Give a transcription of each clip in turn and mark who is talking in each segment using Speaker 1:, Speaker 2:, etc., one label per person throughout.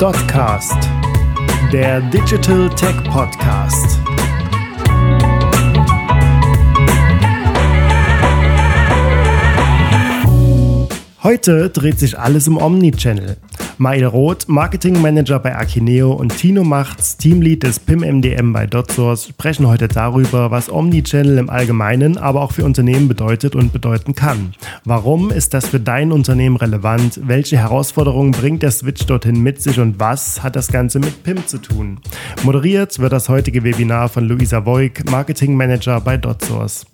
Speaker 1: Dotcast, der Digital Tech Podcast. Heute dreht sich alles um Omnichannel. Mail Roth, Marketing Manager bei Akineo und Tino Machts, Teamlead des PIM MDM bei DotSource, sprechen heute darüber, was Omnichannel im Allgemeinen, aber auch für Unternehmen bedeutet und bedeuten kann. Warum ist das für dein Unternehmen relevant? Welche Herausforderungen bringt der Switch dorthin mit sich und was hat das Ganze mit PIM zu tun? Moderiert wird das heutige Webinar von Luisa Voig, Marketing Manager bei DotSource.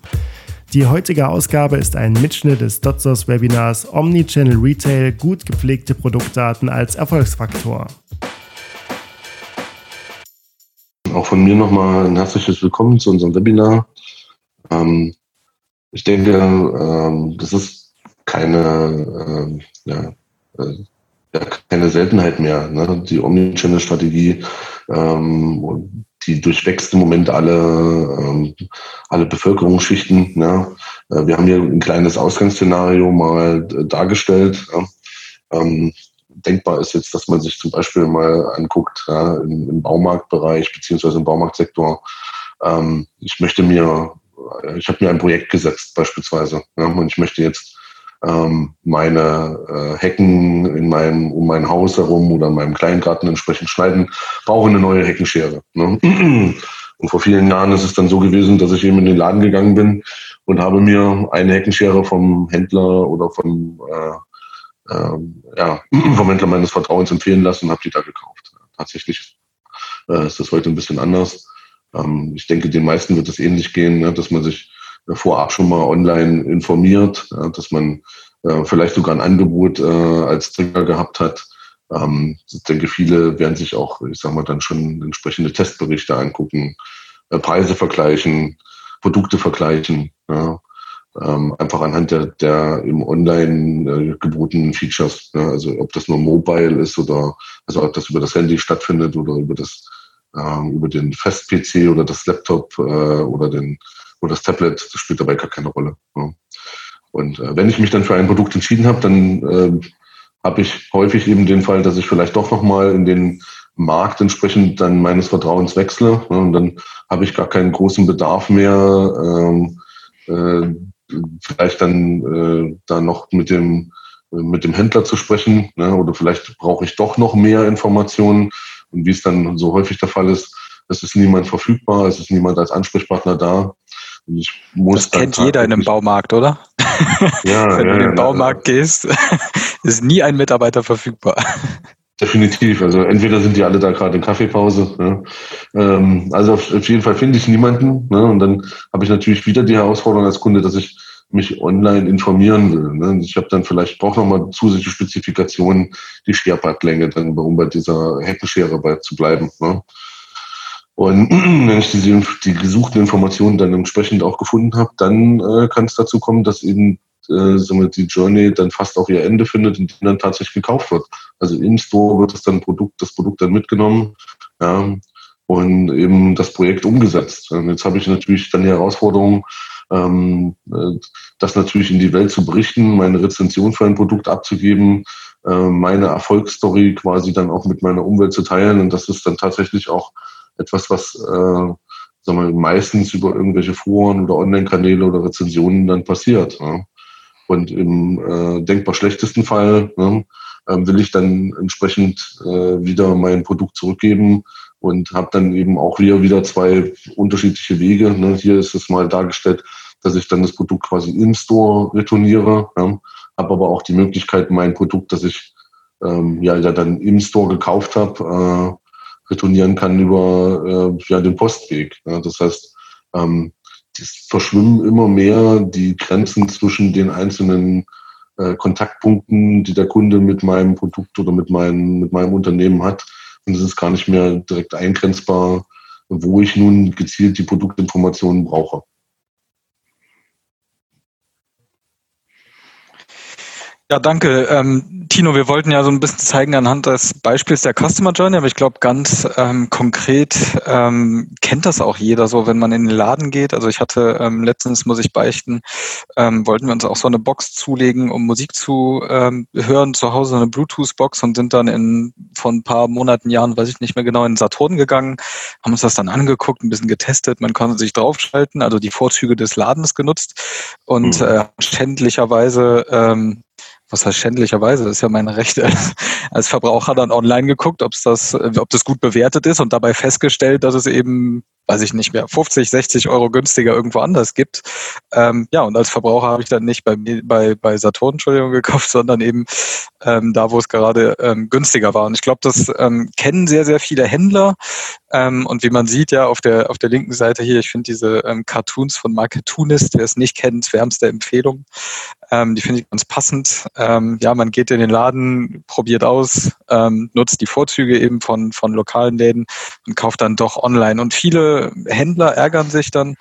Speaker 1: Die heutige Ausgabe ist ein Mitschnitt des Dotsos Webinars Omnichannel Retail gut gepflegte Produktdaten als Erfolgsfaktor.
Speaker 2: Auch von mir nochmal ein herzliches Willkommen zu unserem Webinar. Ähm, ich denke, ähm, das ist keine, äh, ja, äh, ja, keine Seltenheit mehr. Ne? Die Omnichannel-Strategie ähm, die durchwächst im Moment alle, ähm, alle Bevölkerungsschichten. Ja. Äh, wir haben hier ein kleines Ausgangsszenario mal äh, dargestellt. Ja. Ähm, denkbar ist jetzt, dass man sich zum Beispiel mal anguckt ja, im, im, Baumarktbereich beziehungsweise im Baumarktsektor. Ähm, ich möchte mir, ich habe mir ein Projekt gesetzt beispielsweise ja, und ich möchte jetzt ähm, meine äh, Hecken in meinem, um mein Haus herum oder in meinem Kleingarten entsprechend schneiden, brauche eine neue Heckenschere. Ne? Und vor vielen Jahren ist es dann so gewesen, dass ich eben in den Laden gegangen bin und habe mir eine Heckenschere vom Händler oder vom, äh, äh, ja, vom Händler meines Vertrauens empfehlen lassen und habe die da gekauft. Tatsächlich äh, ist das heute ein bisschen anders. Ähm, ich denke, den meisten wird es ähnlich gehen, ne, dass man sich vorab schon mal online informiert, ja, dass man äh, vielleicht sogar ein Angebot äh, als Trigger gehabt hat. Ähm, ich denke, viele werden sich auch, ich sag mal, dann schon entsprechende Testberichte angucken, äh, Preise vergleichen, Produkte vergleichen. Ja. Ähm, einfach anhand der, der im Online äh, gebotenen Features. Ja. Also ob das nur mobile ist oder also ob das über das Handy stattfindet oder über das ähm, über den Fest-PC oder das Laptop äh, oder den oder das Tablet, das spielt dabei gar keine Rolle. Ja. Und äh, wenn ich mich dann für ein Produkt entschieden habe, dann äh, habe ich häufig eben den Fall, dass ich vielleicht doch nochmal in den Markt entsprechend dann meines Vertrauens wechsle. Ja, und dann habe ich gar keinen großen Bedarf mehr, ähm, äh, vielleicht dann äh, da noch mit dem mit dem Händler zu sprechen, ne? oder vielleicht brauche ich doch noch mehr Informationen. Und wie es dann so häufig der Fall ist, es ist niemand verfügbar, es ist niemand als Ansprechpartner da.
Speaker 3: Ich muss das kennt jeder in einem Baumarkt, oder? Ja, Wenn ja, du in den Baumarkt ja. gehst, ist nie ein Mitarbeiter verfügbar.
Speaker 2: Definitiv. Also entweder sind die alle da gerade in Kaffeepause. Ne? Ähm, also auf, auf, jeden Fall finde ich niemanden. Ne? Und dann habe ich natürlich wieder die Herausforderung als Kunde, dass ich mich online informieren will. Ne? Ich habe dann vielleicht brauche nochmal zusätzliche Spezifikationen, die Scherpadlänge, dann um bei dieser Heckenschere bei zu bleiben. Ne? Und wenn ich diese, die gesuchten Informationen dann entsprechend auch gefunden habe, dann äh, kann es dazu kommen, dass eben äh, wir, die Journey dann fast auch ihr Ende findet und dann tatsächlich gekauft wird. Also im Store wird das dann Produkt, das Produkt dann mitgenommen ja, und eben das Projekt umgesetzt. Und jetzt habe ich natürlich dann die Herausforderung, ähm, äh, das natürlich in die Welt zu berichten, meine Rezension für ein Produkt abzugeben, äh, meine Erfolgsstory quasi dann auch mit meiner Umwelt zu teilen. Und das ist dann tatsächlich auch etwas, was äh, sagen wir, meistens über irgendwelche Foren oder Online-Kanäle oder Rezensionen dann passiert. Ja. Und im äh, denkbar schlechtesten Fall ne, äh, will ich dann entsprechend äh, wieder mein Produkt zurückgeben und habe dann eben auch wieder, wieder zwei unterschiedliche Wege. Ne. Hier ist es mal dargestellt, dass ich dann das Produkt quasi im Store retourniere, ja, habe aber auch die Möglichkeit, mein Produkt, das ich ähm, ja, ja dann im Store gekauft habe, äh, retournieren kann über äh, ja, den Postweg. Ja, das heißt, ähm, es verschwimmen immer mehr die Grenzen zwischen den einzelnen äh, Kontaktpunkten, die der Kunde mit meinem Produkt oder mit, mein, mit meinem Unternehmen hat. Und es ist gar nicht mehr direkt eingrenzbar, wo ich nun gezielt die Produktinformationen brauche.
Speaker 3: Ja, danke. Ähm, Tino, wir wollten ja so ein bisschen zeigen anhand des Beispiels der Customer Journey, aber ich glaube, ganz ähm, konkret ähm, kennt das auch jeder so, wenn man in den Laden geht. Also ich hatte ähm, letztens, muss ich beichten, ähm, wollten wir uns auch so eine Box zulegen, um Musik zu ähm, hören, zu Hause eine Bluetooth-Box und sind dann in von ein paar Monaten, Jahren, weiß ich nicht mehr genau, in Saturn gegangen, haben uns das dann angeguckt, ein bisschen getestet, man konnte sich draufschalten, also die Vorzüge des Ladens genutzt und mhm. äh, schändlicherweise ähm, was heißt schändlicherweise, das ist ja meine Rechte als Verbraucher dann online geguckt, ob das, ob das gut bewertet ist und dabei festgestellt, dass es eben weiß ich nicht mehr, 50, 60 Euro günstiger irgendwo anders gibt. Ähm, ja, und als Verbraucher habe ich dann nicht bei, bei, bei Saturn, Entschuldigung, gekauft, sondern eben ähm, da, wo es gerade ähm, günstiger war. Und ich glaube, das ähm, kennen sehr, sehr viele Händler. Ähm, und wie man sieht ja auf der, auf der linken Seite hier, ich finde diese ähm, Cartoons von Marketunist, wer es nicht kennt, wärmste Empfehlung. Ähm, die finde ich ganz passend. Ähm, ja, man geht in den Laden, probiert aus, ähm, nutzt die Vorzüge eben von, von lokalen Läden und kauft dann doch online. Und viele Händler ärgern sich dann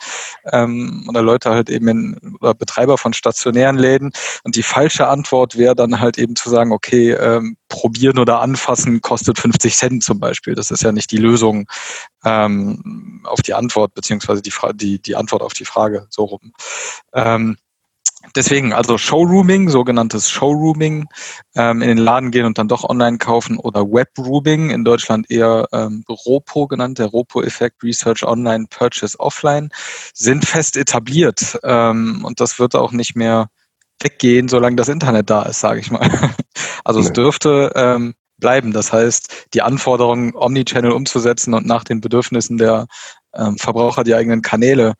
Speaker 3: ähm, oder Leute halt eben in, oder Betreiber von stationären Läden. Und die falsche Antwort wäre dann halt eben zu sagen, okay, ähm, probieren oder anfassen kostet 50 Cent zum Beispiel. Das ist ja nicht die Lösung ähm, auf die Antwort, beziehungsweise die, die, die Antwort auf die Frage so rum. Ähm, Deswegen also Showrooming, sogenanntes Showrooming, ähm, in den Laden gehen und dann doch online kaufen oder Webrooming, in Deutschland eher ähm, ROPO genannt, der ROPO-Effekt, Research Online, Purchase Offline, sind fest etabliert ähm, und das wird auch nicht mehr weggehen, solange das Internet da ist, sage ich mal. Also nee. es dürfte ähm, bleiben. Das heißt, die Anforderungen, Omnichannel umzusetzen und nach den Bedürfnissen der ähm, Verbraucher die eigenen Kanäle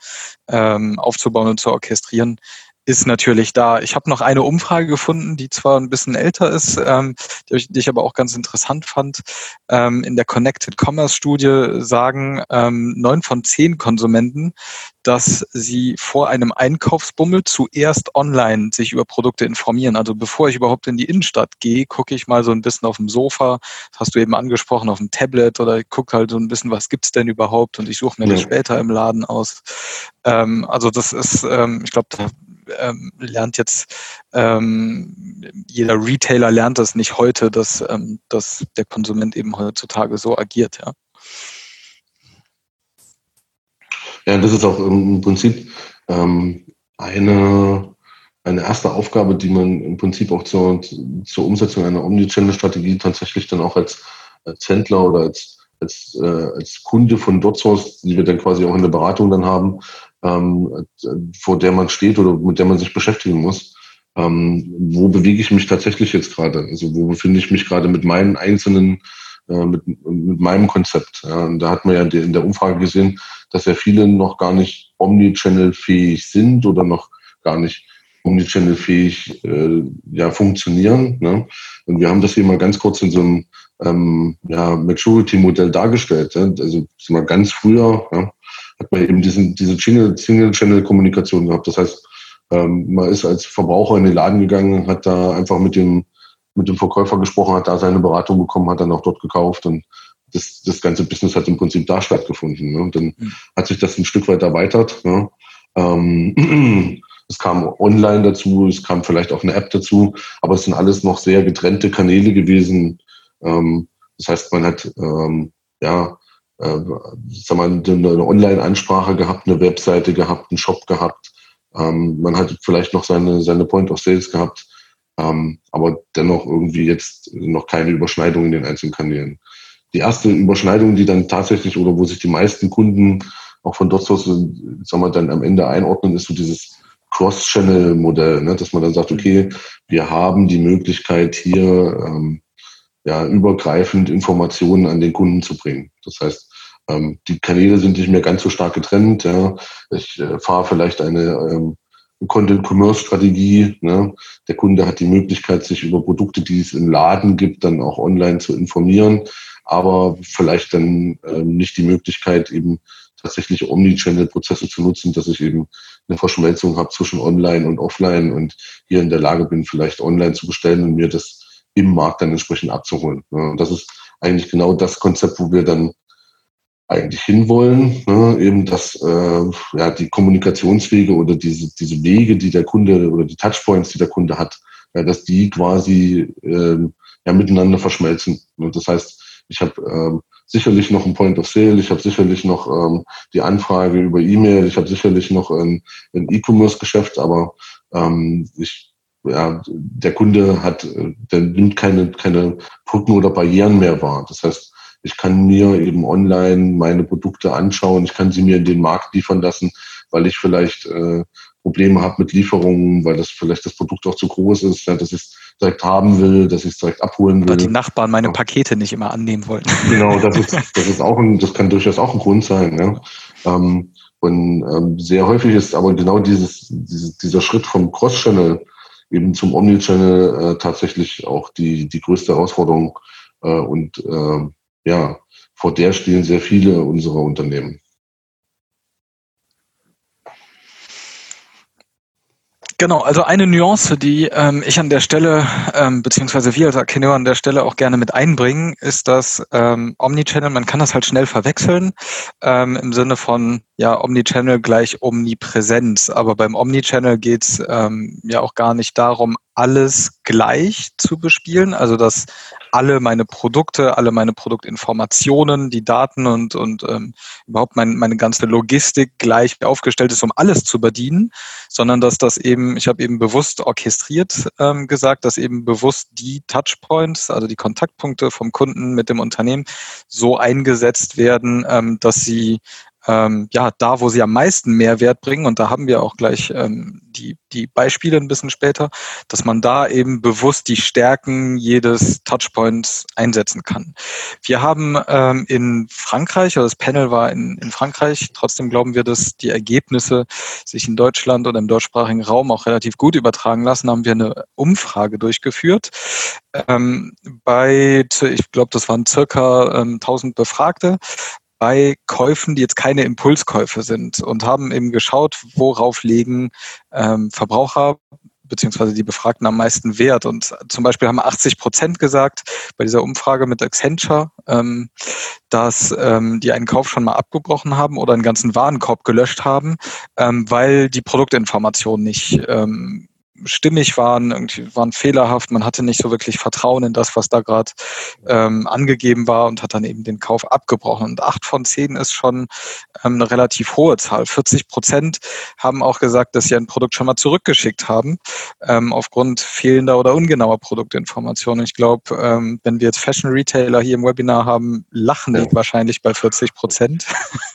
Speaker 3: ähm, aufzubauen und zu orchestrieren, ist natürlich da. Ich habe noch eine Umfrage gefunden, die zwar ein bisschen älter ist, ähm, die, ich, die, ich, aber auch ganz interessant fand. Ähm, in der Connected Commerce Studie sagen ähm, neun von zehn Konsumenten, dass sie vor einem Einkaufsbummel zuerst online sich über Produkte informieren. Also bevor ich überhaupt in die Innenstadt gehe, gucke ich mal so ein bisschen auf dem Sofa, das hast du eben angesprochen, auf dem Tablet oder ich gucke halt so ein bisschen, was gibt's denn überhaupt und ich suche mir ja. das später im Laden aus. Ähm, also das ist, ähm, ich glaube, da ähm, lernt jetzt ähm, jeder Retailer lernt das nicht heute, dass, ähm, dass der Konsument eben heutzutage so agiert, ja.
Speaker 2: Ja, das ist auch im Prinzip ähm, eine, eine erste Aufgabe, die man im Prinzip auch zur, zur Umsetzung einer Omnichannel-Strategie tatsächlich dann auch als, als Händler oder als, als, äh, als Kunde von DotSource, die wir dann quasi auch in der Beratung dann haben, ähm, vor der man steht oder mit der man sich beschäftigen muss. Ähm, wo bewege ich mich tatsächlich jetzt gerade? Also wo befinde ich mich gerade mit meinen einzelnen, äh, mit, mit meinem Konzept? Ja, da hat man ja in der Umfrage gesehen, dass ja viele noch gar nicht Omnichannel-fähig sind oder noch gar nicht Omnichannel-fähig äh, ja, funktionieren. Ne? Und wir haben das hier mal ganz kurz in so einem ähm, ja, Maturity-Modell dargestellt. Ja? Also mal ganz früher ja, hat man eben diesen, diese Single-Channel-Kommunikation gehabt. Das heißt, ähm, man ist als Verbraucher in den Laden gegangen, hat da einfach mit dem, mit dem Verkäufer gesprochen, hat da seine Beratung bekommen, hat dann auch dort gekauft und das, das ganze Business hat im Prinzip da stattgefunden. Ne? Und dann mhm. hat sich das ein Stück weit erweitert. Ne? Ähm, es kam online dazu, es kam vielleicht auch eine App dazu, aber es sind alles noch sehr getrennte Kanäle gewesen. Ähm, das heißt, man hat ähm, ja äh, sag mal, eine Online-Ansprache gehabt, eine Webseite gehabt, einen Shop gehabt. Ähm, man hat vielleicht noch seine, seine Point of Sales gehabt, ähm, aber dennoch irgendwie jetzt noch keine Überschneidung in den einzelnen Kanälen. Die erste Überschneidung, die dann tatsächlich oder wo sich die meisten Kunden auch von dort aus, dann am Ende einordnen, ist so dieses Cross-Channel-Modell, ne? dass man dann sagt, okay, wir haben die Möglichkeit hier ähm, ja, übergreifend Informationen an den Kunden zu bringen. Das heißt, ähm, die Kanäle sind nicht mehr ganz so stark getrennt. Ja. Ich äh, fahre vielleicht eine ähm, Content-Commerce-Strategie. Ne. Der Kunde hat die Möglichkeit, sich über Produkte, die es im Laden gibt, dann auch online zu informieren, aber vielleicht dann ähm, nicht die Möglichkeit, eben tatsächlich Omnichannel-Prozesse zu nutzen, dass ich eben eine Verschmelzung habe zwischen Online und Offline und hier in der Lage bin, vielleicht online zu bestellen und mir das im Markt dann entsprechend abzuholen. Und das ist eigentlich genau das Konzept, wo wir dann eigentlich hinwollen, ne? eben dass äh, ja, die Kommunikationswege oder diese, diese Wege, die der Kunde oder die Touchpoints, die der Kunde hat, ja, dass die quasi ähm, ja, miteinander verschmelzen. Und das heißt, ich habe ähm, sicherlich noch ein Point of Sale, ich habe sicherlich noch ähm, die Anfrage über E-Mail, ich habe sicherlich noch ein, ein E-Commerce-Geschäft, aber ähm, ich, ja, der Kunde hat, der nimmt keine, keine Brücken oder Barrieren mehr wahr. Das heißt, ich kann mir eben online meine Produkte anschauen, ich kann sie mir in den Markt liefern lassen, weil ich vielleicht äh, Probleme habe mit Lieferungen, weil das vielleicht das Produkt auch zu groß ist, ja, dass ich es direkt haben will, dass ich es direkt abholen will. Weil
Speaker 3: die Nachbarn meine Pakete nicht immer annehmen wollen.
Speaker 2: Genau, das ist, das ist auch ein, das kann durchaus auch ein Grund sein. Ja. Ähm, und ähm, sehr häufig ist aber genau dieses, dieses dieser Schritt vom Cross-Channel eben zum Omnichannel äh, tatsächlich auch die, die größte Herausforderung. Äh, und äh, ja, vor der stehen sehr viele unserer Unternehmen.
Speaker 3: Genau, also eine Nuance, die ähm, ich an der Stelle, ähm, beziehungsweise wir als Akeneo an der Stelle auch gerne mit einbringen, ist, dass ähm, Omnichannel, man kann das halt schnell verwechseln, ähm, im Sinne von, ja, Omnichannel gleich Omnipräsenz. Aber beim Omnichannel geht's ähm, ja auch gar nicht darum, alles gleich zu bespielen, also dass alle meine Produkte, alle meine Produktinformationen, die Daten und, und ähm, überhaupt mein, meine ganze Logistik gleich aufgestellt ist, um alles zu bedienen, sondern dass das eben, ich habe eben bewusst orchestriert ähm, gesagt, dass eben bewusst die Touchpoints, also die Kontaktpunkte vom Kunden mit dem Unternehmen so eingesetzt werden, ähm, dass sie ähm, ja, da, wo sie am meisten Mehrwert bringen, und da haben wir auch gleich ähm, die, die Beispiele ein bisschen später, dass man da eben bewusst die Stärken jedes Touchpoints einsetzen kann. Wir haben ähm, in Frankreich, oder das Panel war in, in Frankreich, trotzdem glauben wir, dass die Ergebnisse sich in Deutschland oder im deutschsprachigen Raum auch relativ gut übertragen lassen, haben wir eine Umfrage durchgeführt. Ähm, bei, ich glaube, das waren circa ähm, 1000 Befragte, bei Käufen, die jetzt keine Impulskäufe sind und haben eben geschaut, worauf legen ähm, Verbraucher beziehungsweise die Befragten am meisten Wert. Und zum Beispiel haben 80 Prozent gesagt bei dieser Umfrage mit Accenture, ähm, dass ähm, die einen Kauf schon mal abgebrochen haben oder einen ganzen Warenkorb gelöscht haben, ähm, weil die Produktinformation nicht ähm, stimmig waren, irgendwie waren fehlerhaft, man hatte nicht so wirklich Vertrauen in das, was da gerade ähm, angegeben war und hat dann eben den Kauf abgebrochen. Und acht von zehn ist schon ähm, eine relativ hohe Zahl. 40 Prozent haben auch gesagt, dass sie ein Produkt schon mal zurückgeschickt haben, ähm, aufgrund fehlender oder ungenauer Produktinformationen. Ich glaube, ähm, wenn wir jetzt Fashion Retailer hier im Webinar haben, lachen die wahrscheinlich bei 40 Prozent.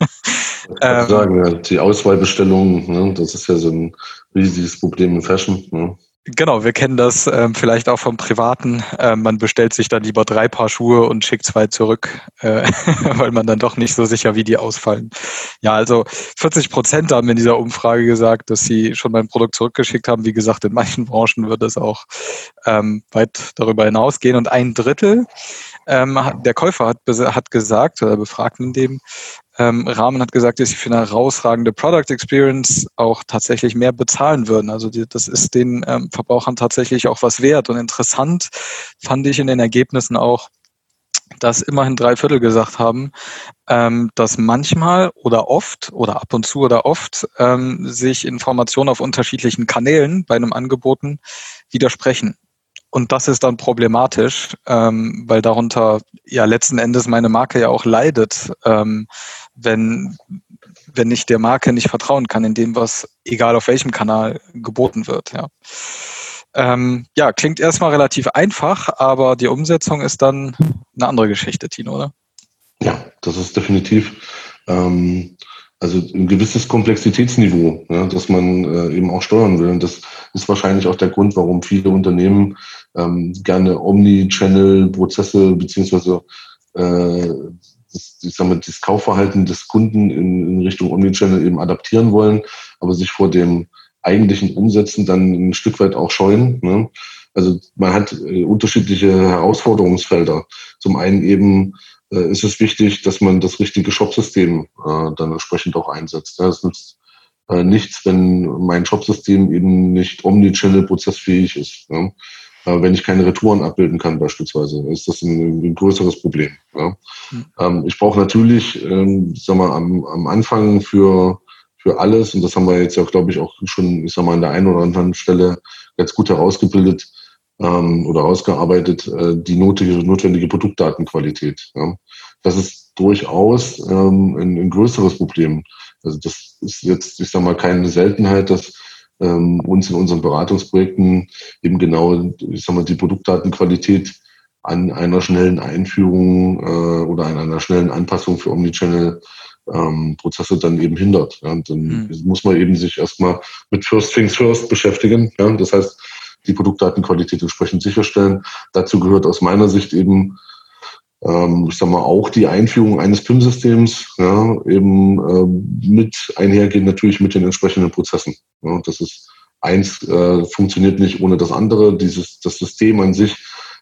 Speaker 2: Ich ähm, sagen, die Auswahlbestellungen, ne, das ist ja so ein riesiges Problem in Fashion. Ne?
Speaker 3: Genau, wir kennen das ähm, vielleicht auch vom Privaten. Ähm, man bestellt sich dann lieber drei Paar Schuhe und schickt zwei zurück, äh, weil man dann doch nicht so sicher, wie die ausfallen. Ja, also 40 Prozent haben in dieser Umfrage gesagt, dass sie schon mein Produkt zurückgeschickt haben. Wie gesagt, in manchen Branchen wird es auch ähm, weit darüber hinausgehen. Und ein Drittel ähm, der Käufer hat, hat gesagt, oder befragt in dem ähm, Rahmen hat gesagt, dass sie für eine herausragende Product Experience auch tatsächlich mehr bezahlen würden. Also die, das ist den ähm, Verbrauchern tatsächlich auch was wert. Und interessant fand ich in den Ergebnissen auch, dass immerhin drei Viertel gesagt haben, ähm, dass manchmal oder oft oder ab und zu oder oft ähm, sich Informationen auf unterschiedlichen Kanälen bei einem Angeboten widersprechen. Und das ist dann problematisch, ähm, weil darunter ja letzten Endes meine Marke ja auch leidet, ähm, wenn, wenn ich der Marke nicht vertrauen kann in dem, was egal auf welchem Kanal geboten wird. Ja, ähm, ja klingt erstmal relativ einfach, aber die Umsetzung ist dann eine andere Geschichte, Tino, oder?
Speaker 2: Ja, das ist definitiv. Ähm, also ein gewisses Komplexitätsniveau, ja, das man äh, eben auch steuern will. Und das ist wahrscheinlich auch der Grund, warum viele Unternehmen ähm, gerne Omni-Channel-Prozesse beziehungsweise äh, ich sag mal, das Kaufverhalten des Kunden in, in Richtung Omnichannel eben adaptieren wollen, aber sich vor dem eigentlichen Umsetzen dann ein Stück weit auch scheuen. Ne? Also man hat äh, unterschiedliche Herausforderungsfelder. Zum einen eben äh, ist es wichtig, dass man das richtige Shopsystem äh, dann entsprechend auch einsetzt. Ja, es nützt äh, nichts, wenn mein Shopsystem eben nicht omnichannel prozessfähig ist. Ja? Äh, wenn ich keine Retouren abbilden kann beispielsweise, ist das ein, ein größeres Problem. Ja? Mhm. Ähm, ich brauche natürlich, ähm, sag mal, am, am Anfang für für alles, und das haben wir jetzt ja, glaube ich, auch schon, ich sag mal, an der einen oder anderen Stelle ganz gut herausgebildet, ähm, oder ausgearbeitet äh, die notwendige, notwendige Produktdatenqualität. Ja. Das ist durchaus ähm, ein, ein größeres Problem. Also das ist jetzt, ich sage mal, keine Seltenheit, dass ähm, uns in unseren Beratungsprojekten eben genau, ich sag mal, die Produktdatenqualität an einer schnellen Einführung äh, oder an einer schnellen Anpassung für Omnichannel ähm, Prozesse dann eben hindert. Ja. Und dann mhm. muss man eben sich erstmal mit First Things First beschäftigen. Ja. Das heißt, die Produktdatenqualität entsprechend sicherstellen. Dazu gehört aus meiner Sicht eben ähm, ich sag mal, auch die Einführung eines PIM-Systems, ja, eben ähm, mit einhergehen natürlich mit den entsprechenden Prozessen. Ja, das ist eins äh, funktioniert nicht ohne das andere. Dieses das System an sich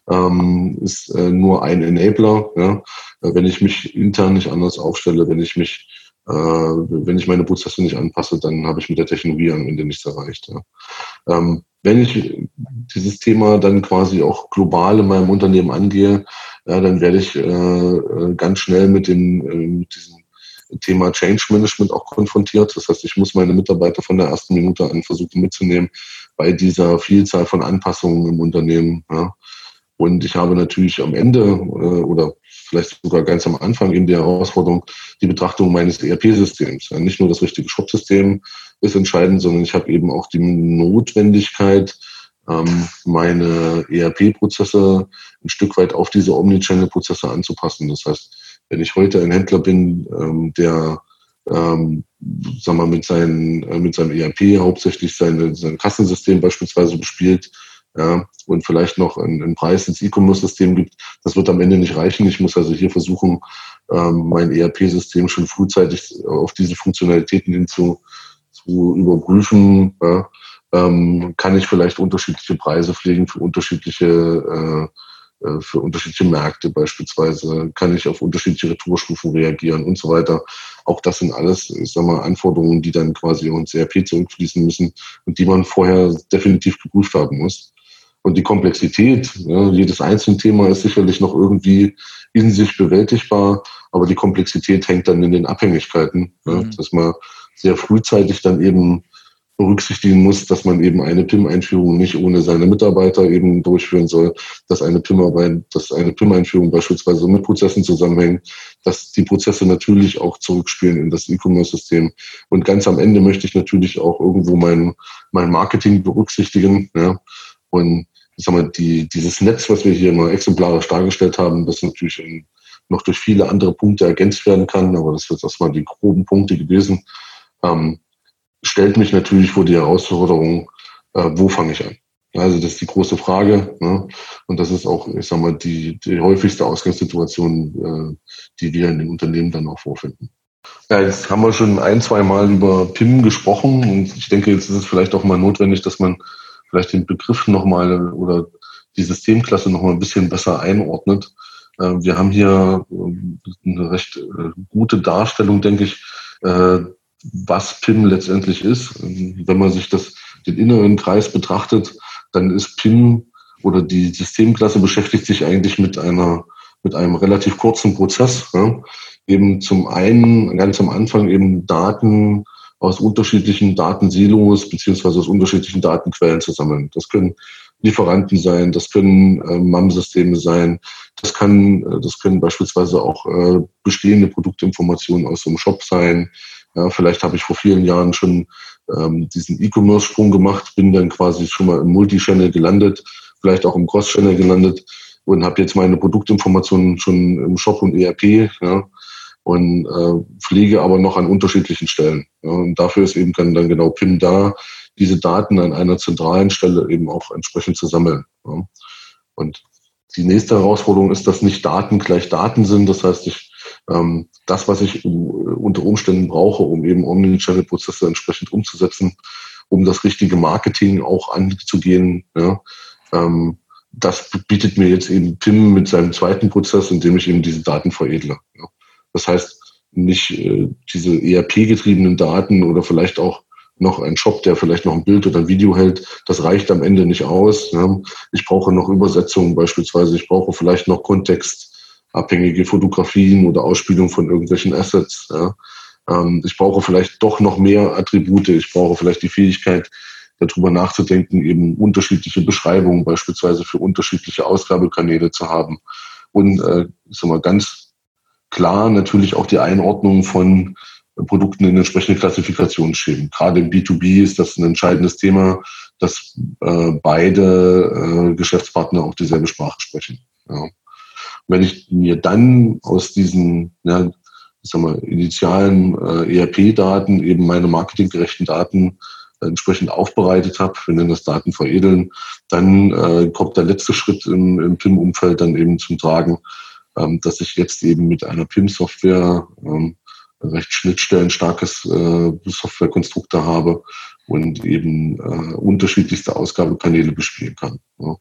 Speaker 2: ähm, ist äh, nur ein Enabler. Ja. Wenn ich mich intern nicht anders aufstelle, wenn ich mich äh, wenn ich meine Prozesse nicht anpasse, dann habe ich mit der Technologie am Ende nichts erreicht. Ähm, wenn ich dieses Thema dann quasi auch global in meinem Unternehmen angehe, ja, dann werde ich äh, äh, ganz schnell mit, dem, äh, mit diesem Thema Change Management auch konfrontiert. Das heißt, ich muss meine Mitarbeiter von der ersten Minute an versuchen mitzunehmen bei dieser Vielzahl von Anpassungen im Unternehmen. Ja. Und ich habe natürlich am Ende äh, oder vielleicht sogar ganz am Anfang eben die Herausforderung, die Betrachtung meines ERP-Systems. Ja, nicht nur das richtige Shop-System ist entscheidend, sondern ich habe eben auch die Notwendigkeit, ähm, meine ERP-Prozesse ein Stück weit auf diese Omnichannel-Prozesse anzupassen. Das heißt, wenn ich heute ein Händler bin, ähm, der ähm, sagen wir, mit, seinen, äh, mit seinem ERP hauptsächlich seine, sein Kassensystem beispielsweise bespielt, ja, und vielleicht noch einen, Preis ins E-Commerce-System gibt, das wird am Ende nicht reichen. Ich muss also hier versuchen, ähm, mein ERP-System schon frühzeitig auf diese Funktionalitäten hin zu, überprüfen. Ja. Ähm, kann ich vielleicht unterschiedliche Preise pflegen für unterschiedliche äh, äh, für unterschiedliche Märkte beispielsweise, kann ich auf unterschiedliche Retourstufen reagieren und so weiter. Auch das sind alles, ich sag mal, Anforderungen, die dann quasi ins ERP zurückfließen müssen und die man vorher definitiv geprüft haben muss. Und die Komplexität, ja, jedes einzelne Thema ist sicherlich noch irgendwie in sich bewältigbar, aber die Komplexität hängt dann in den Abhängigkeiten, mhm. ja, dass man sehr frühzeitig dann eben berücksichtigen muss, dass man eben eine PIM-Einführung nicht ohne seine Mitarbeiter eben durchführen soll, dass eine PIM-Einführung beispielsweise mit Prozessen zusammenhängt, dass die Prozesse natürlich auch zurückspielen in das E-Commerce-System. Und ganz am Ende möchte ich natürlich auch irgendwo mein, mein Marketing berücksichtigen, ja. Und ich sag mal, die, dieses Netz, was wir hier mal exemplarisch dargestellt haben, das natürlich in, noch durch viele andere Punkte ergänzt werden kann, aber das wird erstmal die groben Punkte gewesen. Ähm, stellt mich natürlich vor die Herausforderung, äh, wo fange ich an? Also das ist die große Frage. Ne? Und das ist auch, ich sag mal, die, die häufigste Ausgangssituation, äh, die wir in den Unternehmen dann auch vorfinden. Ja, jetzt haben wir schon ein, zwei Mal über PIM gesprochen und ich denke, jetzt ist es vielleicht auch mal notwendig, dass man vielleicht den Begriff nochmal oder die Systemklasse nochmal ein bisschen besser einordnet. Äh, wir haben hier äh, eine recht äh, gute Darstellung, denke ich, äh, was PIM letztendlich ist. Wenn man sich das, den inneren Kreis betrachtet, dann ist PIM oder die Systemklasse beschäftigt sich eigentlich mit einer, mit einem relativ kurzen Prozess. Ja. Eben zum einen ganz am Anfang eben Daten aus unterschiedlichen Datensilos beziehungsweise aus unterschiedlichen Datenquellen zu sammeln. Das können Lieferanten sein, das können äh, MAM-Systeme sein, das kann, äh, das können beispielsweise auch äh, bestehende Produktinformationen aus so einem Shop sein, ja, vielleicht habe ich vor vielen Jahren schon ähm, diesen E-Commerce-Sprung gemacht, bin dann quasi schon mal im Multi-Channel gelandet, vielleicht auch im Cross-Channel gelandet und habe jetzt meine Produktinformationen schon im Shop und ERP ja, und äh, pflege aber noch an unterschiedlichen Stellen. Ja, und dafür ist eben dann, dann genau PIM da, diese Daten an einer zentralen Stelle eben auch entsprechend zu sammeln. Ja. Und die nächste Herausforderung ist, dass nicht Daten gleich Daten sind. Das heißt, ich ähm, das, was ich unter Umständen brauche, um eben Omnichannel-Prozesse entsprechend umzusetzen, um das richtige Marketing auch anzugehen. Ja, ähm, das bietet mir jetzt eben PIM mit seinem zweiten Prozess, indem ich eben diese Daten veredle. Ja. Das heißt, nicht äh, diese ERP-getriebenen Daten oder vielleicht auch noch ein Shop, der vielleicht noch ein Bild oder ein Video hält, das reicht am Ende nicht aus. Ich brauche noch Übersetzungen beispielsweise, ich brauche vielleicht noch Kontext, abhängige Fotografien oder Ausspielung von irgendwelchen Assets. Ja. Ähm, ich brauche vielleicht doch noch mehr Attribute. Ich brauche vielleicht die Fähigkeit, darüber nachzudenken, eben unterschiedliche Beschreibungen beispielsweise für unterschiedliche Ausgabekanäle zu haben. Und äh, ich sag mal, ganz klar natürlich auch die Einordnung von Produkten in entsprechende Klassifikationsschemen. Gerade im B2B ist das ein entscheidendes Thema, dass äh, beide äh, Geschäftspartner auch dieselbe Sprache sprechen. Ja. Wenn ich mir dann aus diesen ja, ich sag mal, initialen äh, ERP-Daten eben meine marketinggerechten Daten äh, entsprechend aufbereitet habe, wir nennen das Daten veredeln, dann äh, kommt der letzte Schritt im, im PIM-Umfeld dann eben zum Tragen, ähm, dass ich jetzt eben mit einer PIM-Software ähm, recht schnittstellenstarkes äh, Softwarekonstrukte habe und eben äh, unterschiedlichste Ausgabekanäle bespielen kann. Ja.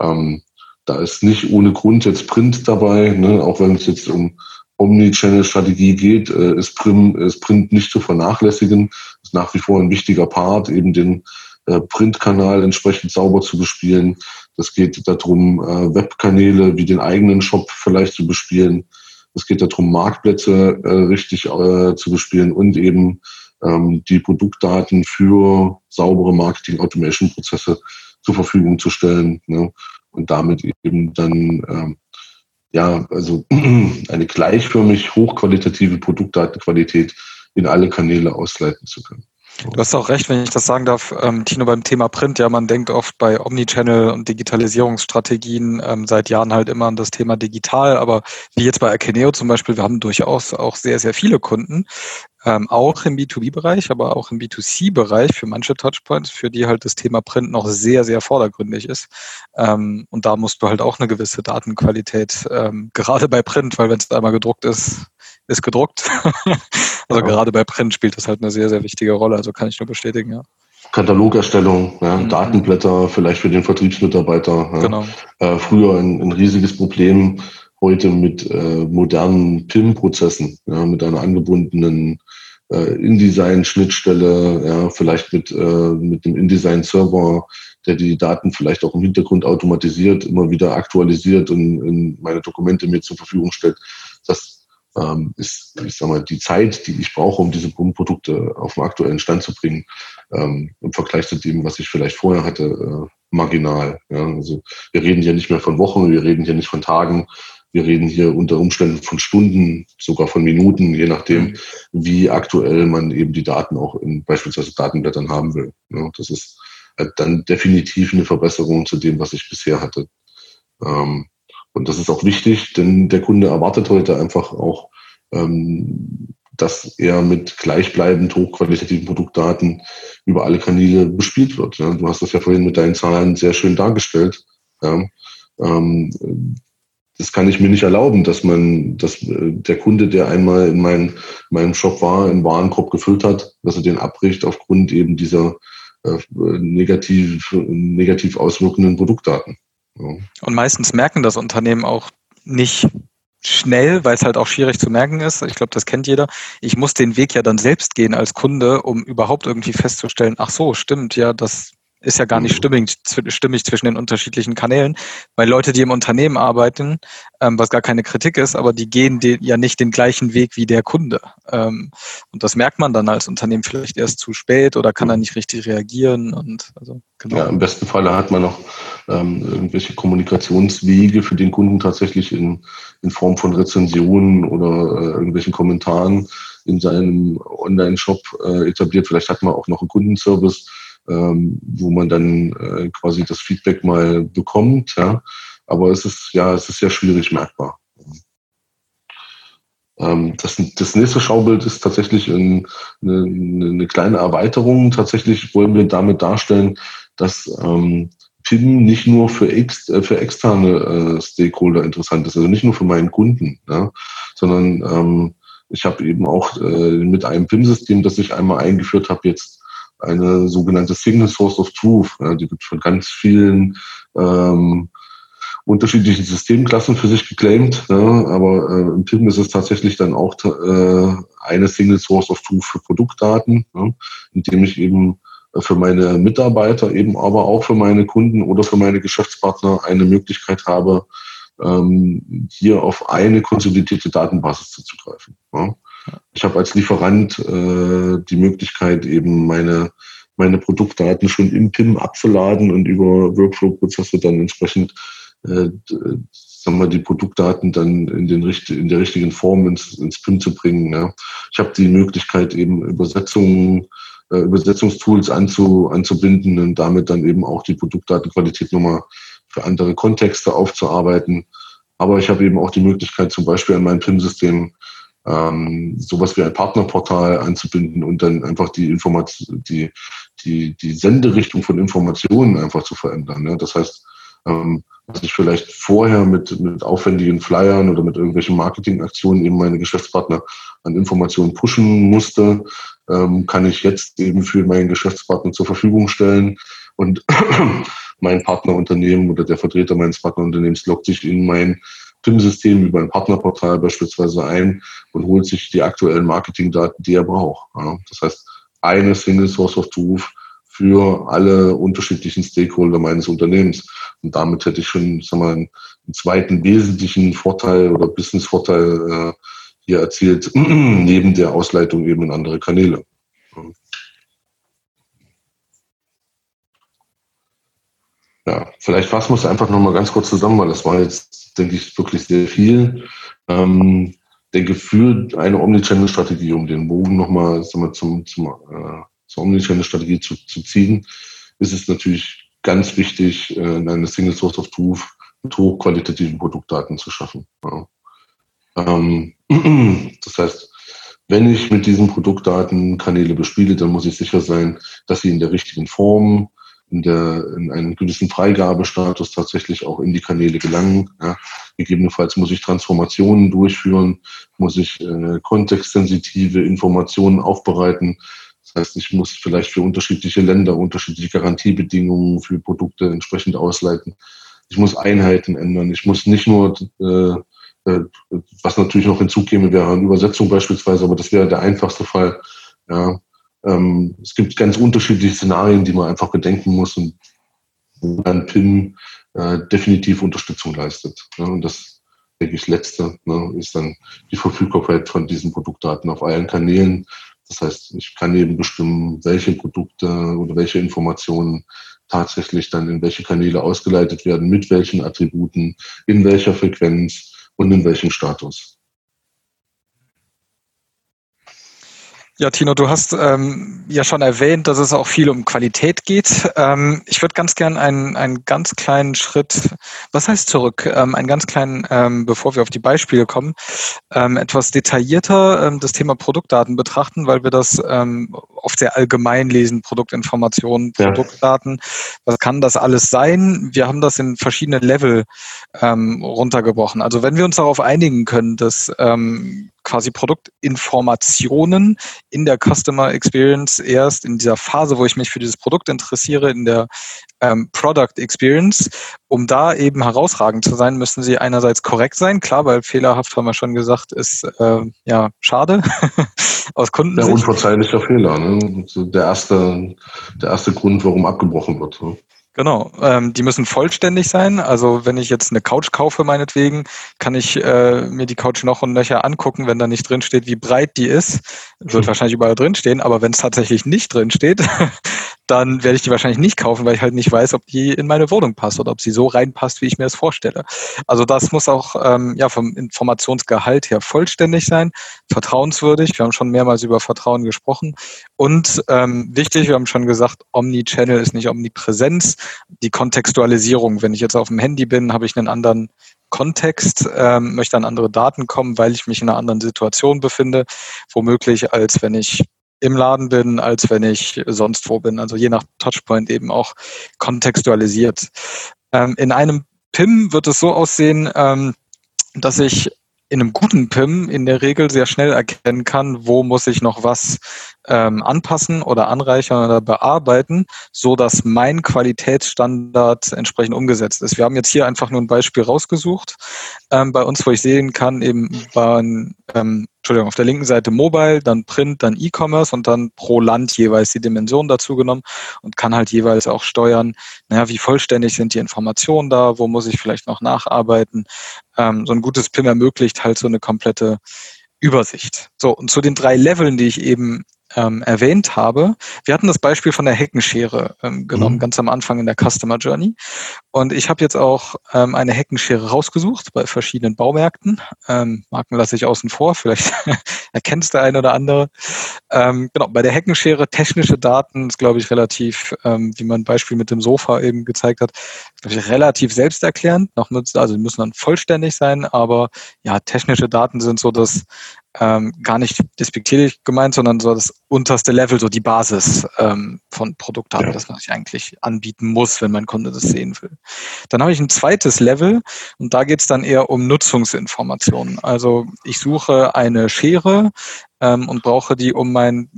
Speaker 2: Ähm, da ist nicht ohne Grund jetzt Print dabei, ne, auch wenn es jetzt um Omnichannel-Strategie geht, äh, ist, Print, ist Print nicht zu vernachlässigen. Ist nach wie vor ein wichtiger Part, eben den äh, Printkanal entsprechend sauber zu bespielen. Das geht darum, äh, Webkanäle wie den eigenen Shop vielleicht zu bespielen. Es geht darum, Marktplätze äh, richtig äh, zu bespielen und eben ähm, die Produktdaten für saubere Marketing-Automation-Prozesse zur Verfügung zu stellen ne? Und damit eben dann ähm, ja also eine gleichförmig hochqualitative Produktdatenqualität in alle Kanäle ausleiten zu können.
Speaker 3: Du hast auch recht, wenn ich das sagen darf, ähm, Tino, beim Thema Print. Ja, man denkt oft bei Omnichannel und Digitalisierungsstrategien ähm, seit Jahren halt immer an das Thema digital. Aber wie jetzt bei Akeneo zum Beispiel, wir haben durchaus auch sehr, sehr viele Kunden, ähm, auch im B2B-Bereich, aber auch im B2C-Bereich für manche Touchpoints, für die halt das Thema Print noch sehr, sehr vordergründig ist. Ähm, und da musst du halt auch eine gewisse Datenqualität, ähm, gerade bei Print, weil wenn es einmal gedruckt ist, ist gedruckt. also ja. gerade bei Print spielt das halt eine sehr, sehr wichtige Rolle. Also kann ich nur bestätigen, ja.
Speaker 2: Katalogerstellung, ja, mhm. Datenblätter vielleicht für den Vertriebsmitarbeiter. Ja. Genau. Äh, früher ein, ein, riesiges Problem, heute mit äh, modernen PIM-Prozessen, ja, mit einer angebundenen äh, InDesign-Schnittstelle, ja, vielleicht mit, äh, mit dem InDesign-Server, der die Daten vielleicht auch im Hintergrund automatisiert, immer wieder aktualisiert und in meine Dokumente mir zur Verfügung stellt. Das ähm, ist, ich sag mal, die Zeit, die ich brauche, um diese Produkte auf den aktuellen Stand zu bringen, ähm, im Vergleich zu dem, was ich vielleicht vorher hatte, äh, marginal. Ja. Also wir reden hier nicht mehr von Wochen, wir reden hier nicht von Tagen, wir reden hier unter Umständen von Stunden, sogar von Minuten, je nachdem, mhm. wie aktuell man eben die Daten auch in beispielsweise Datenblättern haben will. Ja, das ist halt dann definitiv eine Verbesserung zu dem, was ich bisher hatte. Ähm, und das ist auch wichtig, denn der Kunde erwartet heute einfach auch, ähm, dass er mit gleichbleibend hochqualitativen Produktdaten über alle Kanäle bespielt wird. Ja. Du hast das ja vorhin mit deinen Zahlen sehr schön dargestellt. Ja. Ähm, das kann ich mir nicht erlauben, dass man, dass äh, der Kunde, der einmal in mein, meinem Shop war, einen Warenkorb gefüllt hat, dass er den abbricht aufgrund eben dieser äh, negativ, negativ auswirkenden Produktdaten.
Speaker 3: Ja. Und meistens merken das Unternehmen auch nicht schnell, weil es halt auch schwierig zu merken ist. Ich glaube, das kennt jeder. Ich muss den Weg ja dann selbst gehen als Kunde, um überhaupt irgendwie festzustellen, ach so, stimmt, ja, das ist ja gar nicht stimmig, stimmig zwischen den unterschiedlichen Kanälen, weil Leute, die im Unternehmen arbeiten, ähm, was gar keine Kritik ist, aber die gehen den, ja nicht den gleichen Weg wie der Kunde. Ähm, und das merkt man dann als Unternehmen vielleicht erst zu spät oder kann dann nicht richtig reagieren. Und also,
Speaker 2: genau. Ja, im besten Falle hat man noch ähm, irgendwelche Kommunikationswege für den Kunden tatsächlich in, in Form von Rezensionen oder äh, irgendwelchen Kommentaren in seinem Online-Shop äh, etabliert. Vielleicht hat man auch noch einen Kundenservice ähm, wo man dann äh, quasi das Feedback mal bekommt. Ja. Aber es ist ja, es ist sehr schwierig merkbar. Ähm, das, das nächste Schaubild ist tatsächlich ein, eine, eine kleine Erweiterung. Tatsächlich wollen wir damit darstellen, dass ähm, PIM nicht nur für, ex, äh, für externe äh, Stakeholder interessant ist, also nicht nur für meinen Kunden, ja, sondern ähm, ich habe eben auch äh, mit einem PIM-System, das ich einmal eingeführt habe, jetzt eine sogenannte Single Source of Truth. Ja, die wird von ganz vielen ähm, unterschiedlichen Systemklassen für sich geclaimed. Ja, aber äh, im PIM ist es tatsächlich dann auch äh, eine Single Source of Truth für Produktdaten, ja, indem ich eben für meine Mitarbeiter, eben aber auch für meine Kunden oder für meine Geschäftspartner eine Möglichkeit habe, ähm, hier auf eine konsolidierte Datenbasis zuzugreifen. Ja. Ich habe als Lieferant äh, die Möglichkeit, eben meine, meine Produktdaten schon im PIM abzuladen und über Workflow-Prozesse dann entsprechend äh, sagen wir, die Produktdaten dann in, den, in der richtigen Form ins, ins PIM zu bringen. Ja. Ich habe die Möglichkeit, eben Übersetzungen, äh, Übersetzungstools anzu, anzubinden und damit dann eben auch die Produktdatenqualität nochmal für andere Kontexte aufzuarbeiten. Aber ich habe eben auch die Möglichkeit, zum Beispiel an meinem PIM-System ähm, sowas wie ein Partnerportal anzubinden und dann einfach die Information, die, die, die Senderichtung von Informationen einfach zu verändern. Ne? Das heißt, ähm, was ich vielleicht vorher mit, mit aufwendigen Flyern oder mit irgendwelchen Marketingaktionen eben meine Geschäftspartner an Informationen pushen musste, ähm, kann ich jetzt eben für meinen Geschäftspartner zur Verfügung stellen und mein Partnerunternehmen oder der Vertreter meines Partnerunternehmens loggt sich in mein PIM-System über ein Partnerportal beispielsweise ein und holt sich die aktuellen Marketingdaten, die er braucht. Ja. Das heißt, eine Single Source of Truth für alle unterschiedlichen Stakeholder meines Unternehmens. Und damit hätte ich schon sag mal, einen, zweiten wesentlichen Vorteil oder Business-Vorteil äh, hier erzielt, neben der Ausleitung eben in andere Kanäle. Ja, vielleicht fassen wir es einfach nochmal ganz kurz zusammen, weil das war jetzt, denke ich, wirklich sehr viel. Ähm, denke, für eine Omnichannel-Strategie, um den Bogen nochmal zum, zum, äh, zur Omnichannel-Strategie zu, zu ziehen, ist es natürlich ganz wichtig, äh, eine Single Source of Truth mit hochqualitativen Produktdaten zu schaffen. Ja. Ähm, das heißt, wenn ich mit diesen Produktdaten Kanäle bespiele, dann muss ich sicher sein, dass sie in der richtigen Form, in, der, in einem gewissen Freigabestatus tatsächlich auch in die Kanäle gelangen. Ja. Gegebenenfalls muss ich Transformationen durchführen, muss ich äh, kontextsensitive Informationen aufbereiten. Das heißt, ich muss vielleicht für unterschiedliche Länder unterschiedliche Garantiebedingungen für Produkte entsprechend ausleiten. Ich muss Einheiten ändern. Ich muss nicht nur, äh, äh, was natürlich noch hinzukäme, wäre eine Übersetzung beispielsweise, aber das wäre der einfachste Fall. Ja, ähm, es gibt ganz unterschiedliche Szenarien, die man einfach bedenken muss und wo dann PIN äh, definitiv Unterstützung leistet. Ja, und das, denke ich, letzte ne, ist dann die Verfügbarkeit von diesen Produktdaten auf allen Kanälen. Das heißt, ich kann eben bestimmen, welche Produkte oder welche Informationen tatsächlich dann in welche Kanäle ausgeleitet werden, mit welchen Attributen, in welcher Frequenz und in welchem Status.
Speaker 3: Ja, Tino, du hast ähm, ja schon erwähnt, dass es auch viel um Qualität geht. Ähm, ich würde ganz gern einen, einen ganz kleinen Schritt, was heißt zurück, ähm, einen ganz kleinen, ähm, bevor wir auf die Beispiele kommen, ähm, etwas detaillierter ähm, das Thema Produktdaten betrachten, weil wir das ähm, oft sehr allgemein lesen, Produktinformationen, Produktdaten. Ja. Was kann das alles sein? Wir haben das in verschiedene Level ähm, runtergebrochen. Also wenn wir uns darauf einigen können, dass ähm, quasi Produktinformationen in der Customer Experience erst in dieser Phase, wo ich mich für dieses Produkt interessiere, in der ähm, Product Experience. Um da eben herausragend zu sein, müssen sie einerseits korrekt sein. Klar, weil fehlerhaft, haben wir schon gesagt, ist äh, ja schade aus Kunden.
Speaker 2: Der unverzeihlicher Fehler. Ne? Der, erste, der erste Grund, warum abgebrochen wird. Ne?
Speaker 3: Genau, ähm, die müssen vollständig sein. Also wenn ich jetzt eine Couch kaufe, meinetwegen, kann ich äh, mir die Couch noch und nöcher angucken, wenn da nicht drin steht, wie breit die ist. Wird mhm. wahrscheinlich überall drin stehen, aber wenn es tatsächlich nicht drin steht, dann werde ich die wahrscheinlich nicht kaufen, weil ich halt nicht weiß, ob die in meine Wohnung passt oder ob sie so reinpasst, wie ich mir das vorstelle. Also das muss auch ähm, ja vom Informationsgehalt her vollständig sein, vertrauenswürdig. Wir haben schon mehrmals über Vertrauen gesprochen. Und ähm, wichtig, wir haben schon gesagt, Omnichannel ist nicht Omnipräsenz. Die Kontextualisierung, wenn ich jetzt auf dem Handy bin, habe ich einen anderen Kontext, ähm, möchte an andere Daten kommen, weil ich mich in einer anderen Situation befinde, womöglich als wenn ich im Laden bin, als wenn ich sonst wo bin. Also je nach Touchpoint eben auch kontextualisiert. Ähm, in einem PIM wird es so aussehen, ähm, dass ich in einem guten PIM in der Regel sehr schnell erkennen kann, wo muss ich noch was ähm, anpassen oder anreichern oder bearbeiten, so dass mein Qualitätsstandard entsprechend umgesetzt ist. Wir haben jetzt hier einfach nur ein Beispiel rausgesucht ähm, bei uns, wo ich sehen kann, eben bei, ähm, Entschuldigung, auf der linken Seite Mobile, dann Print, dann E-Commerce und dann pro Land jeweils die Dimension dazu genommen und kann halt jeweils auch steuern, naja, wie vollständig sind die Informationen da, wo muss ich vielleicht noch nacharbeiten. Ähm, so ein gutes PIM ermöglicht halt so eine komplette Übersicht. So, und zu den drei Leveln, die ich eben ähm, erwähnt habe. Wir hatten das Beispiel von der Heckenschere ähm, genommen, mhm. ganz am Anfang in der Customer Journey. Und ich habe jetzt auch ähm, eine Heckenschere rausgesucht bei verschiedenen Baumärkten. Ähm, Marken lasse ich außen vor, vielleicht erkennt es der eine oder andere. Ähm, genau, bei der Heckenschere technische Daten ist, glaube ich, relativ, ähm, wie man ein Beispiel mit dem Sofa eben gezeigt hat, glaube ich, relativ selbsterklärend. Noch mit, also die müssen dann vollständig sein, aber ja, technische Daten sind so das ähm, gar nicht despektierlich gemeint, sondern so das unterste Level, so die Basis ähm, von Produktdaten, ja. das man sich eigentlich anbieten muss, wenn mein Kunde das sehen will. Dann habe ich ein zweites Level und da geht es dann eher um Nutzungsinformationen. Also ich suche eine Schere ähm, und brauche die, um mein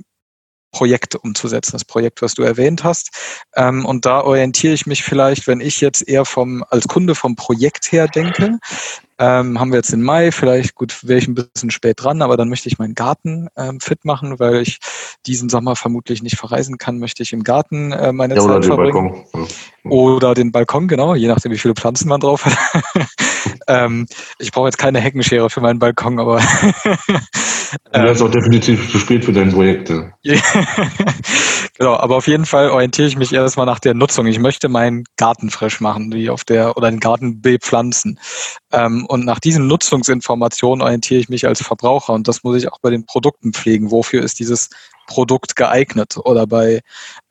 Speaker 3: Projekt umzusetzen, das Projekt, was du erwähnt hast. Ähm, und da orientiere ich mich vielleicht, wenn ich jetzt eher vom, als Kunde vom Projekt her denke, ähm, haben wir jetzt den Mai, vielleicht gut, wäre ich ein bisschen spät dran, aber dann möchte ich meinen Garten ähm, fit machen, weil ich diesen Sommer vermutlich nicht verreisen kann, möchte ich im Garten äh, meine ja, Zeit oder verbringen. Den Balkon. Oder den Balkon, genau, je nachdem, wie viele Pflanzen man drauf hat. Ähm, ich brauche jetzt keine Heckenschere für meinen Balkon, aber
Speaker 2: Du ist auch definitiv zu spät für deine Projekte.
Speaker 3: genau, aber auf jeden Fall orientiere ich mich erstmal nach der Nutzung. Ich möchte meinen Garten frisch machen, wie auf der oder den Garten bepflanzen. Ähm, und nach diesen Nutzungsinformationen orientiere ich mich als Verbraucher und das muss ich auch bei den Produkten pflegen. Wofür ist dieses Produkt geeignet? Oder bei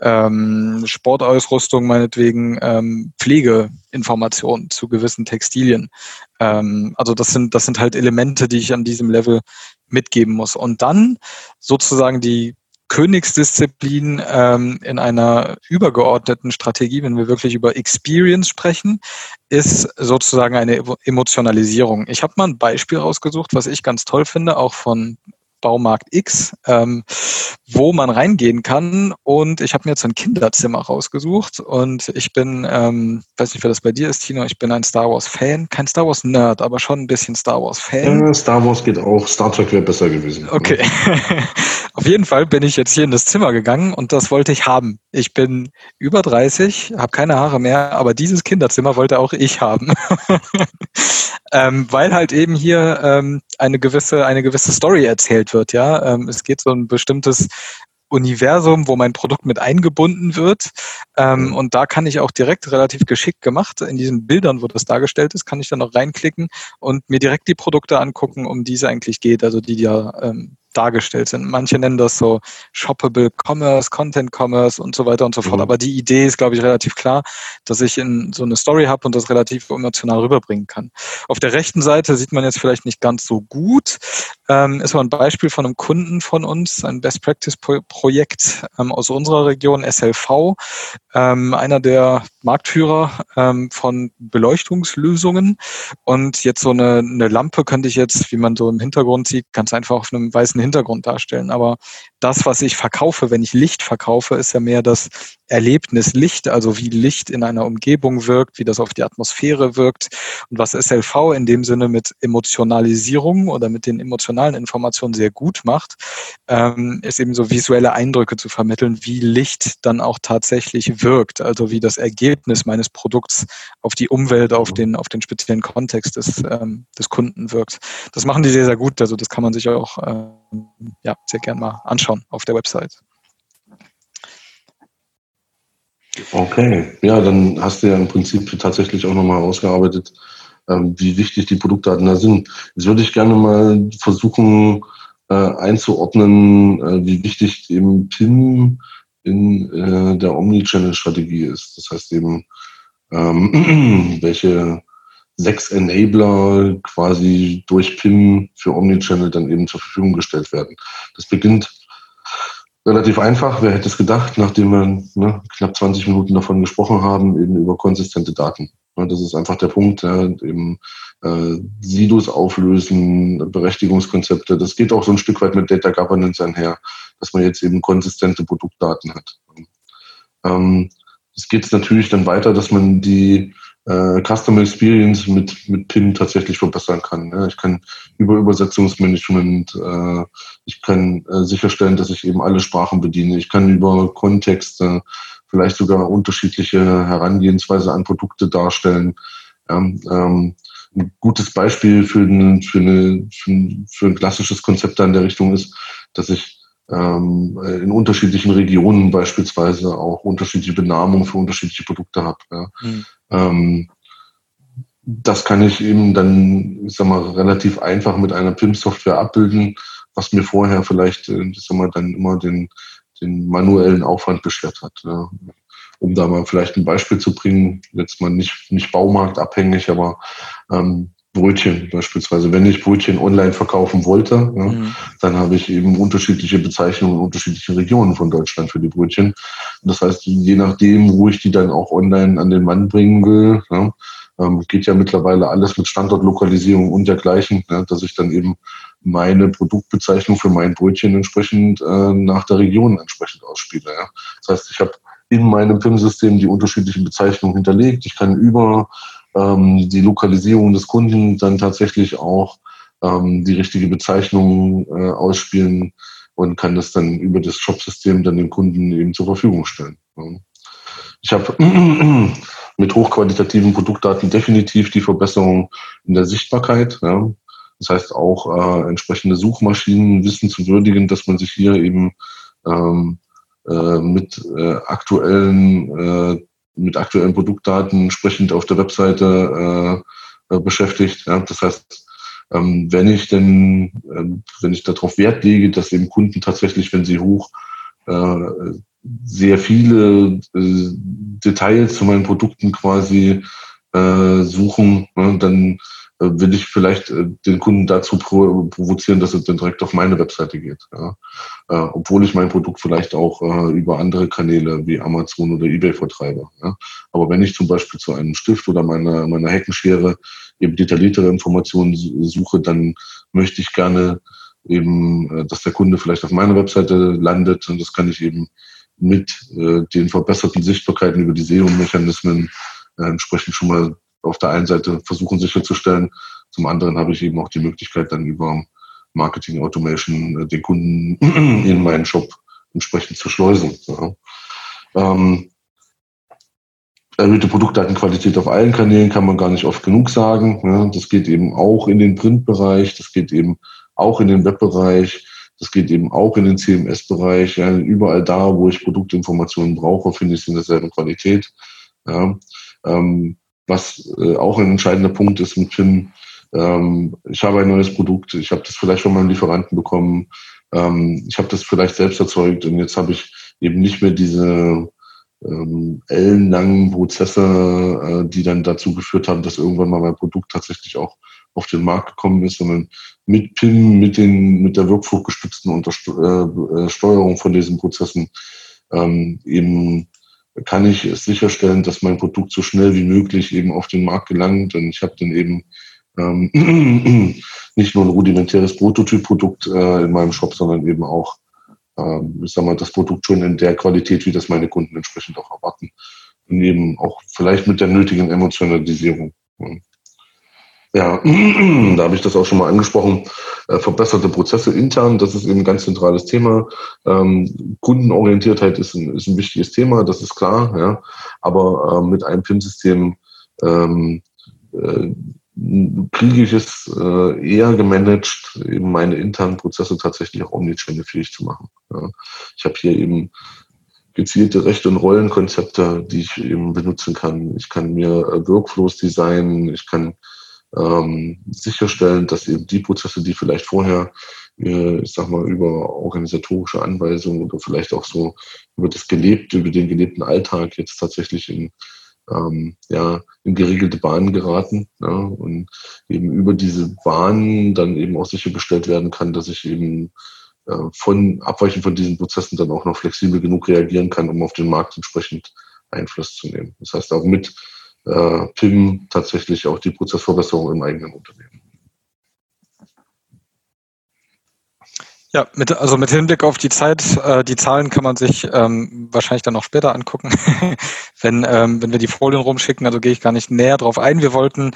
Speaker 3: ähm, Sportausrüstung meinetwegen ähm, Pflegeinformationen zu gewissen Textilien. Ähm, also das sind, das sind halt Elemente, die ich an diesem Level mitgeben muss. Und dann sozusagen die Königsdisziplin ähm, in einer übergeordneten Strategie, wenn wir wirklich über Experience sprechen, ist sozusagen eine Emotionalisierung. Ich habe mal ein Beispiel rausgesucht, was ich ganz toll finde, auch von Baumarkt X, ähm, wo man reingehen kann. Und ich habe mir jetzt ein Kinderzimmer rausgesucht und ich bin, ähm, weiß nicht, wer das bei dir ist, Tino, ich bin ein Star Wars-Fan. Kein Star Wars-Nerd, aber schon ein bisschen Star Wars-Fan.
Speaker 2: Ja, Star Wars geht auch, Star Trek wäre besser gewesen.
Speaker 3: Okay. Auf jeden Fall bin ich jetzt hier in das Zimmer gegangen und das wollte ich haben. Ich bin über 30, habe keine Haare mehr, aber dieses Kinderzimmer wollte auch ich haben. ähm, weil halt eben hier ähm, eine gewisse eine gewisse Story erzählt wird. Ja, ähm, es geht so ein bestimmtes Universum, wo mein Produkt mit eingebunden wird. Ähm, mhm. und da kann ich auch direkt relativ geschickt gemacht, in diesen Bildern, wo das dargestellt ist, kann ich dann noch reinklicken und mir direkt die Produkte angucken, um die es eigentlich geht, also die ja ähm, dargestellt sind. Manche nennen das so Shoppable Commerce, Content Commerce und so weiter und so fort. Mhm. Aber die Idee ist, glaube ich, relativ klar, dass ich in so eine Story habe und das relativ emotional rüberbringen kann. Auf der rechten Seite sieht man jetzt vielleicht nicht ganz so gut. Ähm, ist aber ein Beispiel von einem Kunden von uns, ein Best Practice Projekt ähm, aus unserer Region, SLV, ähm, einer der Marktführer ähm, von Beleuchtungslösungen. Und jetzt so eine, eine Lampe könnte ich jetzt, wie man so im Hintergrund sieht, ganz einfach auf einem weißen Hintergrund darstellen. Aber das, was ich verkaufe, wenn ich Licht verkaufe, ist ja mehr das Erlebnis Licht, also wie Licht in einer Umgebung wirkt, wie das auf die Atmosphäre wirkt. Und was SLV in dem Sinne mit Emotionalisierung oder mit den emotionalen Informationen sehr gut macht, ähm, ist eben so visuelle Eindrücke zu vermitteln, wie Licht dann auch tatsächlich wirkt, also wie das Ergebnis meines Produkts auf die Umwelt, auf den, auf den speziellen Kontext des, ähm, des Kunden wirkt. Das machen die sehr, sehr gut, also das kann man sich auch ähm, ja, sehr gern mal anschauen auf der Website.
Speaker 2: Okay, ja, dann hast du ja im Prinzip tatsächlich auch nochmal ausgearbeitet, ähm, wie wichtig die Produktdaten da sind. Jetzt würde ich gerne mal versuchen äh, einzuordnen, äh, wie wichtig eben PIM in äh, der Omnichannel-Strategie ist. Das heißt eben, ähm, welche sechs Enabler quasi durch PIM für Omnichannel dann eben zur Verfügung gestellt werden. Das beginnt relativ einfach. Wer hätte es gedacht, nachdem wir ne, knapp 20 Minuten davon gesprochen haben, eben über konsistente Daten. Das ist einfach der Punkt, ja, eben äh, Silos auflösen, Berechtigungskonzepte. Das geht auch so ein Stück weit mit Data Governance einher, dass man jetzt eben konsistente Produktdaten hat. Ähm, es geht natürlich dann weiter, dass man die äh, Customer Experience mit, mit PIN tatsächlich verbessern kann. Ja. Ich kann über Übersetzungsmanagement, äh, ich kann äh, sicherstellen, dass ich eben alle Sprachen bediene. Ich kann über Kontexte vielleicht sogar unterschiedliche Herangehensweise an Produkte darstellen. Ja, ähm, ein gutes Beispiel für, eine, für, eine, für, ein, für ein klassisches Konzept da in der Richtung ist, dass ich ähm, in unterschiedlichen Regionen beispielsweise auch unterschiedliche Benamungen für unterschiedliche Produkte habe. Ja. Mhm. Ähm, das kann ich eben dann, ich sag mal, relativ einfach mit einer PIM-Software abbilden, was mir vorher vielleicht, äh, ich sag mal, dann immer den, den manuellen Aufwand beschert hat. Ja. Um da mal vielleicht ein Beispiel zu bringen, jetzt mal nicht, nicht baumarktabhängig, aber ähm, Brötchen beispielsweise. Wenn ich Brötchen online verkaufen wollte, ja, mhm. dann habe ich eben unterschiedliche Bezeichnungen in unterschiedlichen Regionen von Deutschland für die Brötchen. Das heißt, je nachdem, wo ich die dann auch online an den Mann bringen will, ja, ähm, geht ja mittlerweile alles mit Standortlokalisierung und dergleichen, ja, dass ich dann eben meine Produktbezeichnung für mein Brötchen entsprechend äh, nach der Region entsprechend ausspiele. Das heißt, ich habe in meinem PIM-System die unterschiedlichen Bezeichnungen hinterlegt. Ich kann über ähm, die Lokalisierung des Kunden dann tatsächlich auch ähm, die richtige Bezeichnung äh, ausspielen und kann das dann über das Shop-System dann dem Kunden eben zur Verfügung stellen. Ich habe mit hochqualitativen Produktdaten definitiv die Verbesserung in der Sichtbarkeit. Ja. Das heißt auch äh, entsprechende Suchmaschinen wissen zu würdigen, dass man sich hier eben ähm, äh, mit äh, aktuellen äh, mit aktuellen Produktdaten entsprechend auf der Webseite äh, äh, beschäftigt. Ja. Das heißt, ähm, wenn ich denn, äh, wenn ich darauf Wert lege, dass eben Kunden tatsächlich, wenn sie hoch äh, sehr viele äh, Details zu meinen Produkten quasi äh, suchen, ne, dann will ich vielleicht äh, den Kunden dazu provozieren, dass er dann direkt auf meine Webseite geht. Ja. Äh, obwohl ich mein Produkt vielleicht auch über andere Kanäle wie Amazon oder Ebay vertreibe. Ja. Aber wenn ich zum Beispiel zu einem Stift oder meiner, meiner Heckenschere eben detailliertere Informationen suche, dann möchte ich gerne eben, dass der Kunde vielleicht auf meiner Webseite landet und das kann ich eben mit den verbesserten Sichtbarkeiten über die SEO-Mechanismen entsprechend schon mal auf der einen Seite versuchen sicherzustellen, zum anderen habe ich eben auch die Möglichkeit, dann über Marketing Automation äh, den Kunden in meinen Shop entsprechend zu schleusen. Ja. Ähm, erhöhte Produktdatenqualität auf allen Kanälen kann man gar nicht oft genug sagen. Ja. Das geht eben auch in den Printbereich, das geht eben auch in den Webbereich, das geht eben auch in den CMS-Bereich. Ja. Überall da, wo ich Produktinformationen brauche, finde ich es in derselben Qualität. Ähm, was äh, auch ein entscheidender Punkt ist mit Finn. Ähm, ich habe ein neues Produkt, ich habe das vielleicht von meinem Lieferanten bekommen, ähm, ich habe das vielleicht selbst erzeugt und jetzt habe ich eben nicht mehr diese ähm, ellenlangen Prozesse, äh, die dann dazu geführt haben, dass irgendwann mal mein Produkt tatsächlich auch auf den Markt gekommen ist, sondern mit PIN, mit den, mit der wirkfruchtgestützten Untersteuerung äh von diesen Prozessen ähm, eben kann ich es sicherstellen, dass mein Produkt so schnell wie möglich eben auf den Markt gelangt. Und ich habe dann eben ähm, nicht nur ein rudimentäres Prototypprodukt äh, in meinem Shop, sondern eben auch, ähm, ich sag mal, das Produkt schon in der Qualität, wie das meine Kunden entsprechend auch erwarten. Und eben auch vielleicht mit der nötigen Emotionalisierung. Ja, da habe ich das auch schon mal angesprochen. Äh, verbesserte Prozesse intern, das ist eben ein ganz zentrales Thema. Ähm, Kundenorientiertheit ist ein, ist ein wichtiges Thema, das ist klar. Ja. Aber äh, mit einem PIM-System ähm, äh, kriege ich es äh, eher gemanagt, eben meine internen Prozesse tatsächlich auch omnichannel-fähig zu machen. Ja. Ich habe hier eben gezielte Rechte- und Rollenkonzepte, die ich eben benutzen kann. Ich kann mir äh, Workflows designen, ich kann ähm, sicherstellen, dass eben die Prozesse, die vielleicht vorher, äh, ich sag mal, über organisatorische Anweisungen oder vielleicht auch so über das gelebte, über den gelebten Alltag jetzt tatsächlich in ähm, ja, in geregelte Bahnen geraten ja, und eben über diese Bahnen dann eben auch sichergestellt werden kann, dass ich eben äh, von abweichend von diesen Prozessen dann auch noch flexibel genug reagieren kann, um auf den Markt entsprechend Einfluss zu nehmen. Das heißt auch mit äh, PIM tatsächlich auch die Prozessverbesserung im eigenen Unternehmen.
Speaker 3: Ja, mit, also mit Hinblick auf die Zeit, äh, die Zahlen kann man sich ähm, wahrscheinlich dann noch später angucken, wenn, ähm, wenn wir die Folien rumschicken. Also gehe ich gar nicht näher drauf ein. Wir wollten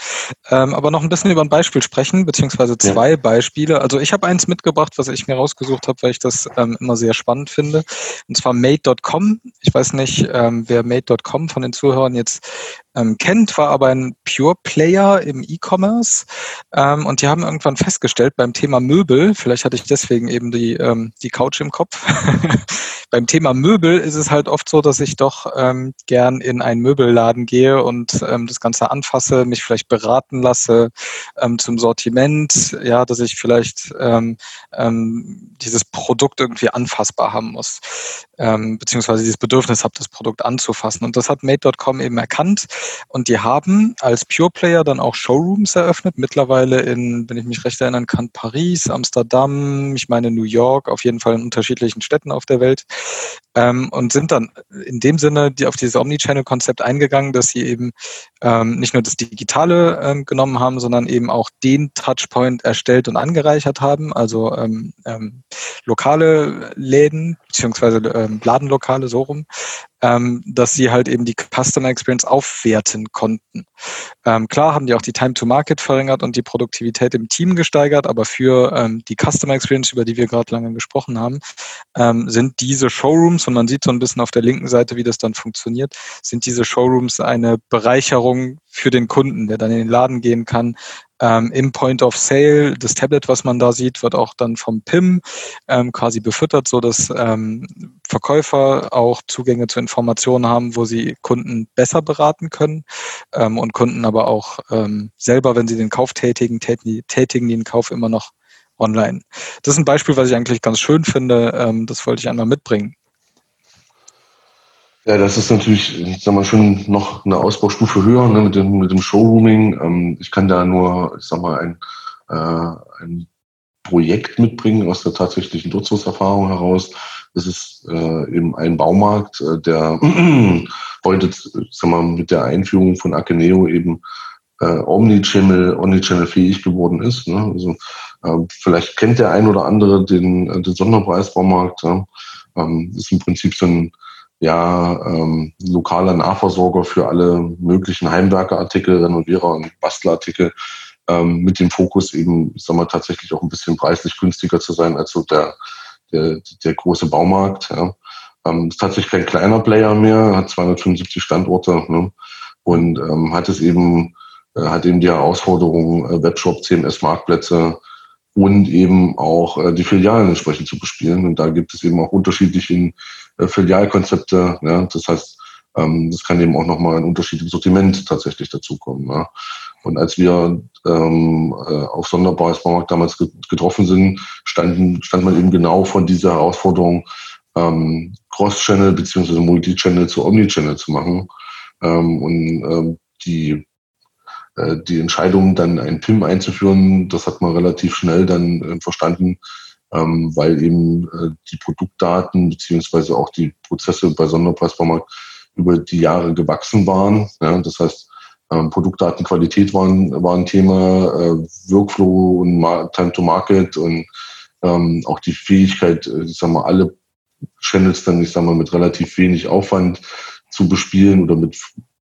Speaker 3: ähm, aber noch ein bisschen über ein Beispiel sprechen, beziehungsweise zwei ja. Beispiele. Also ich habe eins mitgebracht, was ich mir rausgesucht habe, weil ich das ähm, immer sehr spannend finde. Und zwar Made.com. Ich weiß nicht, ähm, wer Made.com von den Zuhörern jetzt ähm, kennt, war aber ein Pure Player im E-Commerce ähm, und die haben irgendwann festgestellt beim Thema Möbel, vielleicht hatte ich deswegen eben die, ähm, die Couch im Kopf, beim Thema Möbel ist es halt oft so, dass ich doch ähm, gern in einen Möbelladen gehe und ähm, das Ganze anfasse, mich vielleicht beraten lasse ähm, zum Sortiment, ja, dass ich vielleicht ähm, ähm, dieses Produkt irgendwie anfassbar haben muss, ähm, beziehungsweise dieses Bedürfnis habe, das Produkt anzufassen. Und das hat Made.com eben erkannt. Und die haben als Pure Player dann auch Showrooms eröffnet, mittlerweile in, wenn ich mich recht erinnern kann, Paris, Amsterdam, ich meine New York, auf jeden Fall in unterschiedlichen Städten auf der Welt. Ähm, und sind dann in dem Sinne die auf dieses Omnichannel-Konzept eingegangen, dass sie eben ähm, nicht nur das Digitale ähm, genommen haben, sondern eben auch den Touchpoint erstellt und angereichert haben, also ähm, ähm, lokale Läden beziehungsweise ähm, Ladenlokale so rum, ähm, dass sie halt eben die Customer Experience aufwerten konnten. Ähm, klar haben die auch die Time to Market verringert und die Produktivität im Team gesteigert, aber für ähm, die Customer Experience, über die wir gerade lange gesprochen haben, ähm, sind diese Showrooms, und man sieht so ein bisschen auf der linken Seite, wie das dann funktioniert, sind diese Showrooms eine Bereicherung für den Kunden, der dann in den Laden gehen kann, ähm, Im Point of Sale, das Tablet, was man da sieht, wird auch dann vom PIM ähm, quasi befüttert, so dass ähm, Verkäufer auch Zugänge zu Informationen haben, wo sie Kunden besser beraten können ähm, und Kunden aber auch ähm, selber, wenn sie den Kauf tätigen, tätigen, tätigen den Kauf immer noch online. Das ist ein Beispiel, was ich eigentlich ganz schön finde. Ähm, das wollte ich einmal mitbringen.
Speaker 2: Ja, das ist natürlich, ich sag mal, schon noch eine Ausbaustufe höher ne, mit, dem, mit dem Showrooming. Ähm, ich kann da nur, ich sag mal, ein, äh, ein Projekt mitbringen aus der tatsächlichen Nutzungserfahrung heraus. Das ist äh, eben ein Baumarkt, äh, der heute, ich sag mal, mit der Einführung von Akeneo eben äh, Omnichannel, Omnichannel fähig geworden ist. Ne? Also äh, vielleicht kennt der ein oder andere den, äh, den Sonderpreisbaumarkt. Ja? Ähm, ist im Prinzip so ein ja, ähm, lokaler Nahversorger für alle möglichen Heimwerkerartikel, Renovierer und Bastelartikel, ähm, mit dem Fokus eben, ich sag mal, tatsächlich auch ein bisschen preislich günstiger zu sein als so der, der, der große Baumarkt. Ja. Ähm, ist tatsächlich kein kleiner Player mehr, hat 275 Standorte ne, und ähm, hat es eben, äh, hat eben die Herausforderung, äh, Webshop, CMS-Marktplätze, und eben auch äh, die Filialen entsprechend zu bespielen. Und da gibt es eben auch unterschiedliche äh, Filialkonzepte. Ja? Das heißt, ähm, das kann eben auch nochmal ein unterschiedliches Sortiment tatsächlich dazukommen. Ja? Und als wir ähm, äh, auf Sonderpreisbaumarkt damals getroffen sind, standen, stand man eben genau von dieser Herausforderung, ähm, Cross-Channel beziehungsweise Multi-Channel zu Omni-Channel zu machen. Ähm, und ähm, die äh, die Entscheidung, dann ein PIM einzuführen, das hat man relativ schnell dann äh, verstanden, ähm, weil eben äh, die Produktdaten beziehungsweise auch die Prozesse bei Sonderpreisbaumarkt über die Jahre gewachsen waren. Ja, das heißt, ähm, Produktdatenqualität waren, war ein Thema, äh, Workflow und Time to Market und ähm, auch die Fähigkeit, ich sag mal, alle Channels dann, ich sag mal, mit relativ wenig Aufwand zu bespielen oder mit,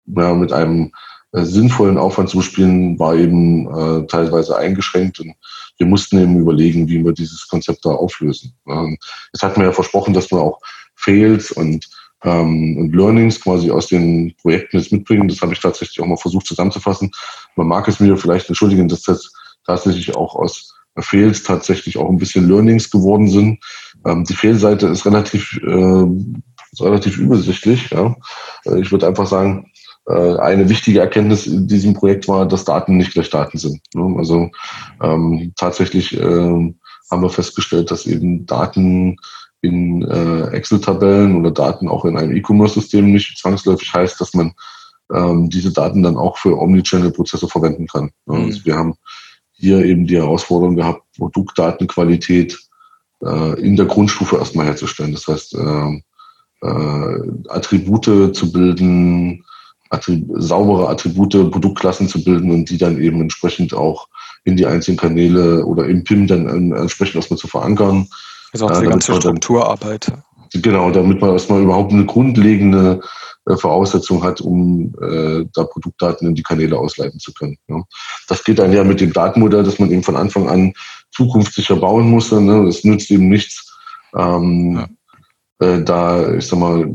Speaker 2: ja, mit einem äh, sinnvollen Aufwand zu spielen, war eben äh, teilweise eingeschränkt und wir mussten eben überlegen, wie wir dieses Konzept da auflösen. Ähm, es hat mir ja versprochen, dass wir auch Fails und, ähm, und Learnings quasi aus den Projekten jetzt mitbringen. Das habe ich tatsächlich auch mal versucht zusammenzufassen. Man mag es mir vielleicht entschuldigen, dass das tatsächlich auch aus Fails tatsächlich auch ein bisschen Learnings geworden sind. Ähm, die Fehlseite ist relativ, äh, ist relativ übersichtlich. Ja. Äh, ich würde einfach sagen, äh, eine wichtige Erkenntnis in diesem Projekt war, dass Daten nicht gleich Daten sind. Ne? Also ähm, tatsächlich äh, haben wir festgestellt, dass eben Daten in äh, Excel-Tabellen oder Daten auch in einem E-Commerce-System nicht zwangsläufig heißt, dass man ähm, diese Daten dann auch für Omnichannel-Prozesse verwenden kann. Mhm. Also wir haben hier eben die Herausforderung gehabt, Produktdatenqualität äh, in der Grundstufe erstmal herzustellen. Das heißt, äh, äh, Attribute zu bilden, Attrib saubere Attribute, Produktklassen zu bilden und die dann eben entsprechend auch in die einzelnen Kanäle oder im PIM dann entsprechend erstmal zu verankern.
Speaker 3: Also auch die ganze Strukturarbeit.
Speaker 2: Genau, damit man erstmal überhaupt eine grundlegende äh, Voraussetzung hat, um äh, da Produktdaten in die Kanäle ausleiten zu können. Ja. Das geht dann ja mit dem Datenmodell, dass man eben von Anfang an zukunftssicher bauen musste. Ne? Es nützt eben nichts, ähm, ja. äh, da, ich sag mal,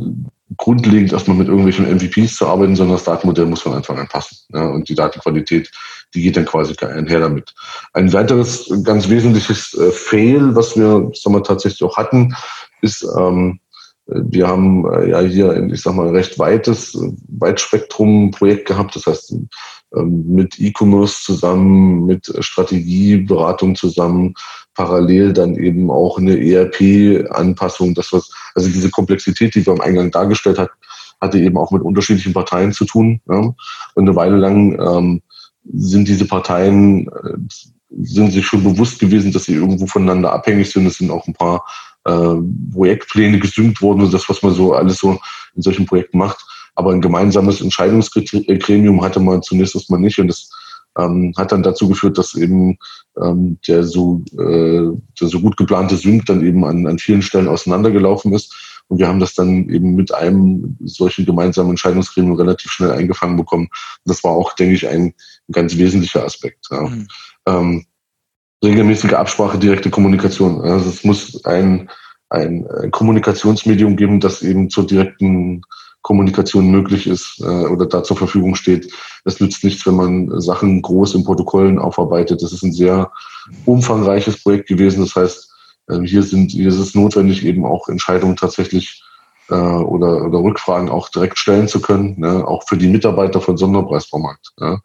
Speaker 2: grundlegend erstmal mit irgendwelchen MVPs zu arbeiten, sondern das Datenmodell muss von Anfang an passen. Ja, und die Datenqualität, die geht dann quasi einher damit. Ein weiteres ganz wesentliches äh, Fail, was wir sagen wir, tatsächlich auch hatten, ist, ähm, wir haben äh, ja hier, ich sag mal, recht weites, Weitspektrum-Projekt gehabt. Das heißt, mit E-Commerce zusammen, mit Strategieberatung zusammen, parallel dann eben auch eine ERP-Anpassung. Das was, also diese Komplexität, die wir am Eingang dargestellt hat, hatte eben auch mit unterschiedlichen Parteien zu tun. Ja. Und eine Weile lang ähm, sind diese Parteien äh, sind sich schon bewusst gewesen, dass sie irgendwo voneinander abhängig sind. Es sind auch ein paar äh, Projektpläne gesynkt worden und das, was man so alles so in solchen Projekten macht. Aber ein gemeinsames Entscheidungsgremium hatte man zunächst erstmal nicht und das ähm, hat dann dazu geführt, dass eben ähm, der, so, äh, der so gut geplante Sync dann eben an, an vielen Stellen auseinandergelaufen ist. Und wir haben das dann eben mit einem solchen gemeinsamen Entscheidungsgremium relativ schnell eingefangen bekommen. Und das war auch, denke ich, ein ganz wesentlicher Aspekt. Ja. Mhm. Ähm, regelmäßige Absprache, direkte Kommunikation. Also es muss ein, ein, ein Kommunikationsmedium geben, das eben zur direkten Kommunikation möglich ist äh, oder da zur Verfügung steht. Es nützt nichts, wenn man Sachen groß in Protokollen aufarbeitet. Das ist ein sehr umfangreiches Projekt gewesen. Das heißt, äh, hier sind hier ist es notwendig, eben auch Entscheidungen tatsächlich äh, oder, oder Rückfragen auch direkt stellen zu können, ne? auch für die Mitarbeiter von Sonderpreisbaumarkt. Ja?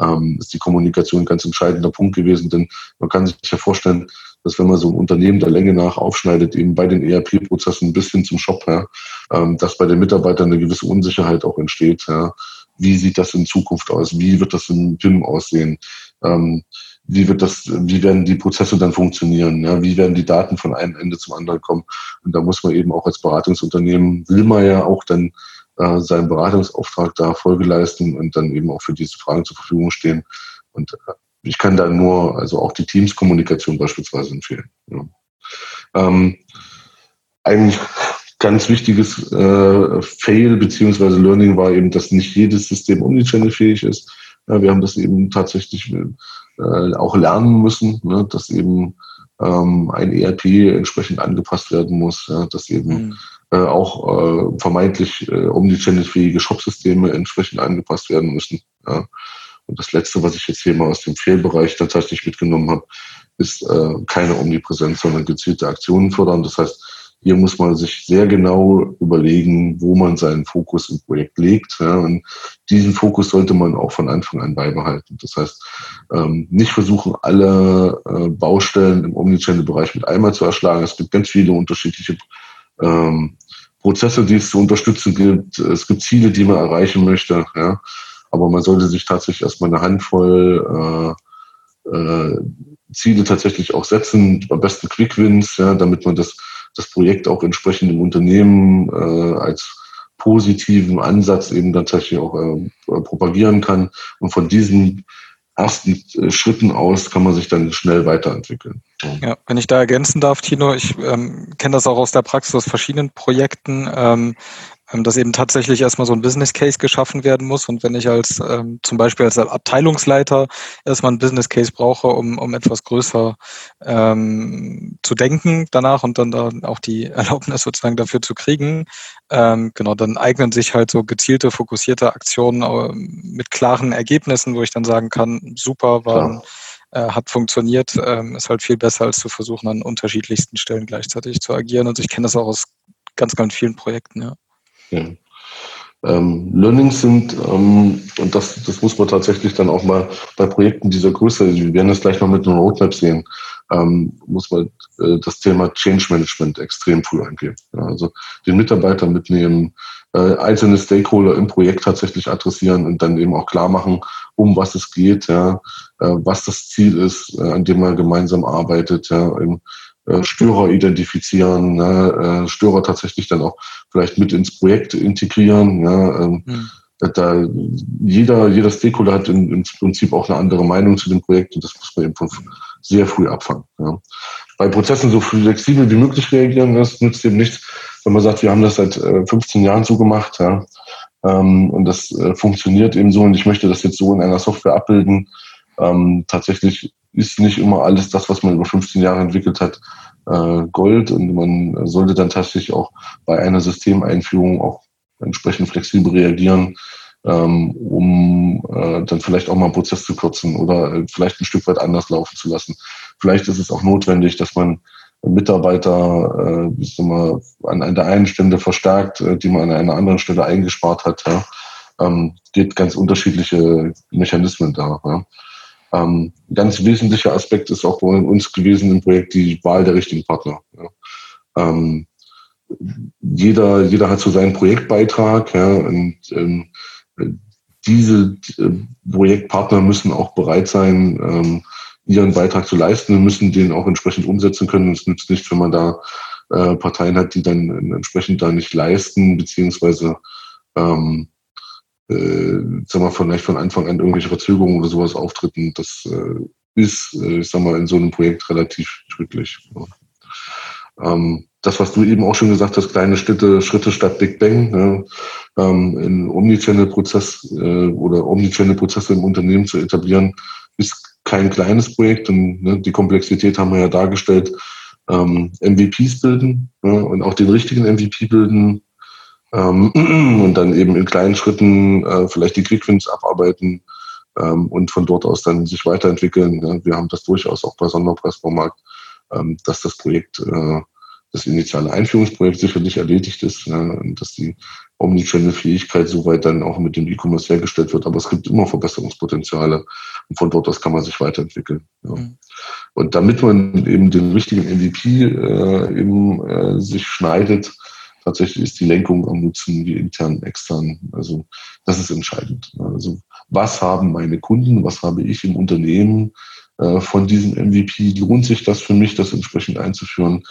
Speaker 2: Ähm, ist die Kommunikation ein ganz entscheidender Punkt gewesen, denn man kann sich ja vorstellen, dass wenn man so ein Unternehmen der Länge nach aufschneidet, eben bei den ERP-Prozessen bis hin zum Shop, ja, ähm, dass bei den Mitarbeitern eine gewisse Unsicherheit auch entsteht. Wie sieht das in Zukunft aus? Wie wird das im PIM aussehen? Ähm, wie wird das, wie werden die Prozesse dann funktionieren? Ja? Wie werden die Daten von einem Ende zum anderen kommen? Und da muss man eben auch als Beratungsunternehmen, will man ja auch dann äh, seinen Beratungsauftrag da Folge leisten und dann eben auch für diese Fragen zur Verfügung stehen. Und äh, ich kann da nur, also auch die Teams-Kommunikation beispielsweise empfehlen. Ja. Ähm, ein ganz wichtiges äh, Fail beziehungsweise Learning war eben, dass nicht jedes System omnichannel-fähig ist. Ja, wir haben das eben tatsächlich äh, auch lernen müssen, ne, dass eben ähm, ein ERP entsprechend angepasst werden muss, ja, dass eben mhm. äh, auch äh, vermeintlich äh, omnichannel-fähige Shopsysteme entsprechend angepasst werden müssen. Ja. Und das Letzte, was ich jetzt hier mal aus dem Fehlbereich tatsächlich mitgenommen habe, ist äh, keine Omnipräsenz, sondern gezielte Aktionen fördern. Das heißt, hier muss man sich sehr genau überlegen, wo man seinen Fokus im Projekt legt. Ja, und diesen Fokus sollte man auch von Anfang an beibehalten. Das heißt, ähm, nicht versuchen, alle äh, Baustellen im Omnichannel-Bereich mit einmal zu erschlagen. Es gibt ganz viele unterschiedliche ähm, Prozesse, die es zu unterstützen gibt. Es gibt Ziele, die man erreichen möchte. Ja. Aber man sollte sich tatsächlich erstmal eine Handvoll äh, äh, Ziele tatsächlich auch setzen, am besten Quick Wins, ja, damit man das, das Projekt auch entsprechend im Unternehmen äh, als positiven Ansatz eben tatsächlich auch äh, propagieren kann. Und von diesen ersten äh, Schritten aus kann man sich dann schnell weiterentwickeln.
Speaker 3: Ja, wenn ich da ergänzen darf, Tino, ich ähm, kenne das auch aus der Praxis aus verschiedenen Projekten. Ähm, dass eben tatsächlich erstmal so ein Business Case geschaffen werden muss. Und wenn ich als ähm, zum Beispiel als Abteilungsleiter erstmal ein Business Case brauche, um, um etwas größer ähm, zu denken danach und dann da auch die Erlaubnis sozusagen dafür zu kriegen, ähm, genau, dann eignen sich halt so gezielte, fokussierte Aktionen äh, mit klaren Ergebnissen, wo ich dann sagen kann, super, war äh, hat funktioniert, ähm, ist halt viel besser, als zu versuchen, an unterschiedlichsten Stellen gleichzeitig zu agieren. Und ich kenne das auch aus ganz, ganz vielen Projekten, ja. Ja.
Speaker 2: Ähm, Learnings sind, ähm, und das, das muss man tatsächlich dann auch mal bei Projekten dieser Größe, wir werden das gleich noch mit einer Roadmap sehen, ähm, muss man äh, das Thema Change Management extrem früh angehen. Ja, also den Mitarbeiter mitnehmen, äh, einzelne Stakeholder im Projekt tatsächlich adressieren und dann eben auch klar machen, um was es geht, ja, äh, was das Ziel ist, äh, an dem man gemeinsam arbeitet, ja, äh, Störer identifizieren, ne, äh, Störer tatsächlich dann auch vielleicht mit ins Projekt integrieren. Ja, ähm, mhm. Da jeder, jeder Stakeholder hat in, im Prinzip auch eine andere Meinung zu dem Projekt und das muss man eben von sehr früh abfangen. Ja. Bei Prozessen so flexibel wie möglich reagieren, das nützt eben nichts, wenn man sagt, wir haben das seit 15 Jahren so gemacht, ja, ähm, und das äh, funktioniert eben so und ich möchte das jetzt so in einer Software abbilden. Ähm, tatsächlich ist nicht immer alles das, was man über 15 Jahre entwickelt hat, äh, Gold und man sollte dann tatsächlich auch bei einer Systemeinführung auch entsprechend flexibel reagieren, ähm, um äh, dann vielleicht auch mal einen Prozess zu kürzen oder äh, vielleicht ein Stück weit anders laufen zu lassen. Vielleicht ist es auch notwendig, dass man Mitarbeiter äh, mal, an, der einen Stelle verstärkt, die man an einer anderen Stelle eingespart hat. Ja. Ähm, geht ganz unterschiedliche Mechanismen da. Ähm, ganz wesentlicher Aspekt ist auch bei uns gewesen im Projekt die Wahl der richtigen Partner. Ja. Ähm, jeder, jeder hat so seinen Projektbeitrag ja, und ähm, diese äh, Projektpartner müssen auch bereit sein, ähm, ihren Beitrag zu leisten und müssen den auch entsprechend umsetzen können. Es nützt nicht, wenn man da äh, Parteien hat, die dann entsprechend da nicht leisten, beziehungsweise ähm, äh, sag mal, vielleicht von Anfang an irgendwelche Verzögerungen oder sowas auftreten. Das äh, ist, äh, ich sag mal, in so einem Projekt relativ schrittlich. Ja. Ähm, das, was du eben auch schon gesagt hast, kleine Schritte, Schritte statt Big Bang, ne? ähm, einen Omnichannel-Prozess äh, oder Omnichannel-Prozesse im Unternehmen zu etablieren, ist kein kleines Projekt und ne, die Komplexität haben wir ja dargestellt. Ähm, MVPs bilden ne, und auch den richtigen MVP bilden ähm, und dann eben in kleinen Schritten äh, vielleicht die Quickwins abarbeiten ähm, und von dort aus dann sich weiterentwickeln. Ne. Wir haben das durchaus auch bei Sonderpreisbaumarkt, ähm, dass das Projekt äh, das initiale Einführungsprojekt sicherlich erledigt ist, ja, und dass die Omnichannel-Fähigkeit soweit dann auch mit dem E-Commerce hergestellt wird. Aber es gibt immer Verbesserungspotenziale und von dort aus kann man sich weiterentwickeln. Ja. Mhm. Und damit man eben den richtigen MVP äh, eben äh, sich schneidet, tatsächlich ist die Lenkung am Nutzen wie intern, extern. Also das ist entscheidend. Also was haben meine Kunden, was habe ich im Unternehmen äh, von diesem MVP, lohnt sich das für mich, das entsprechend einzuführen?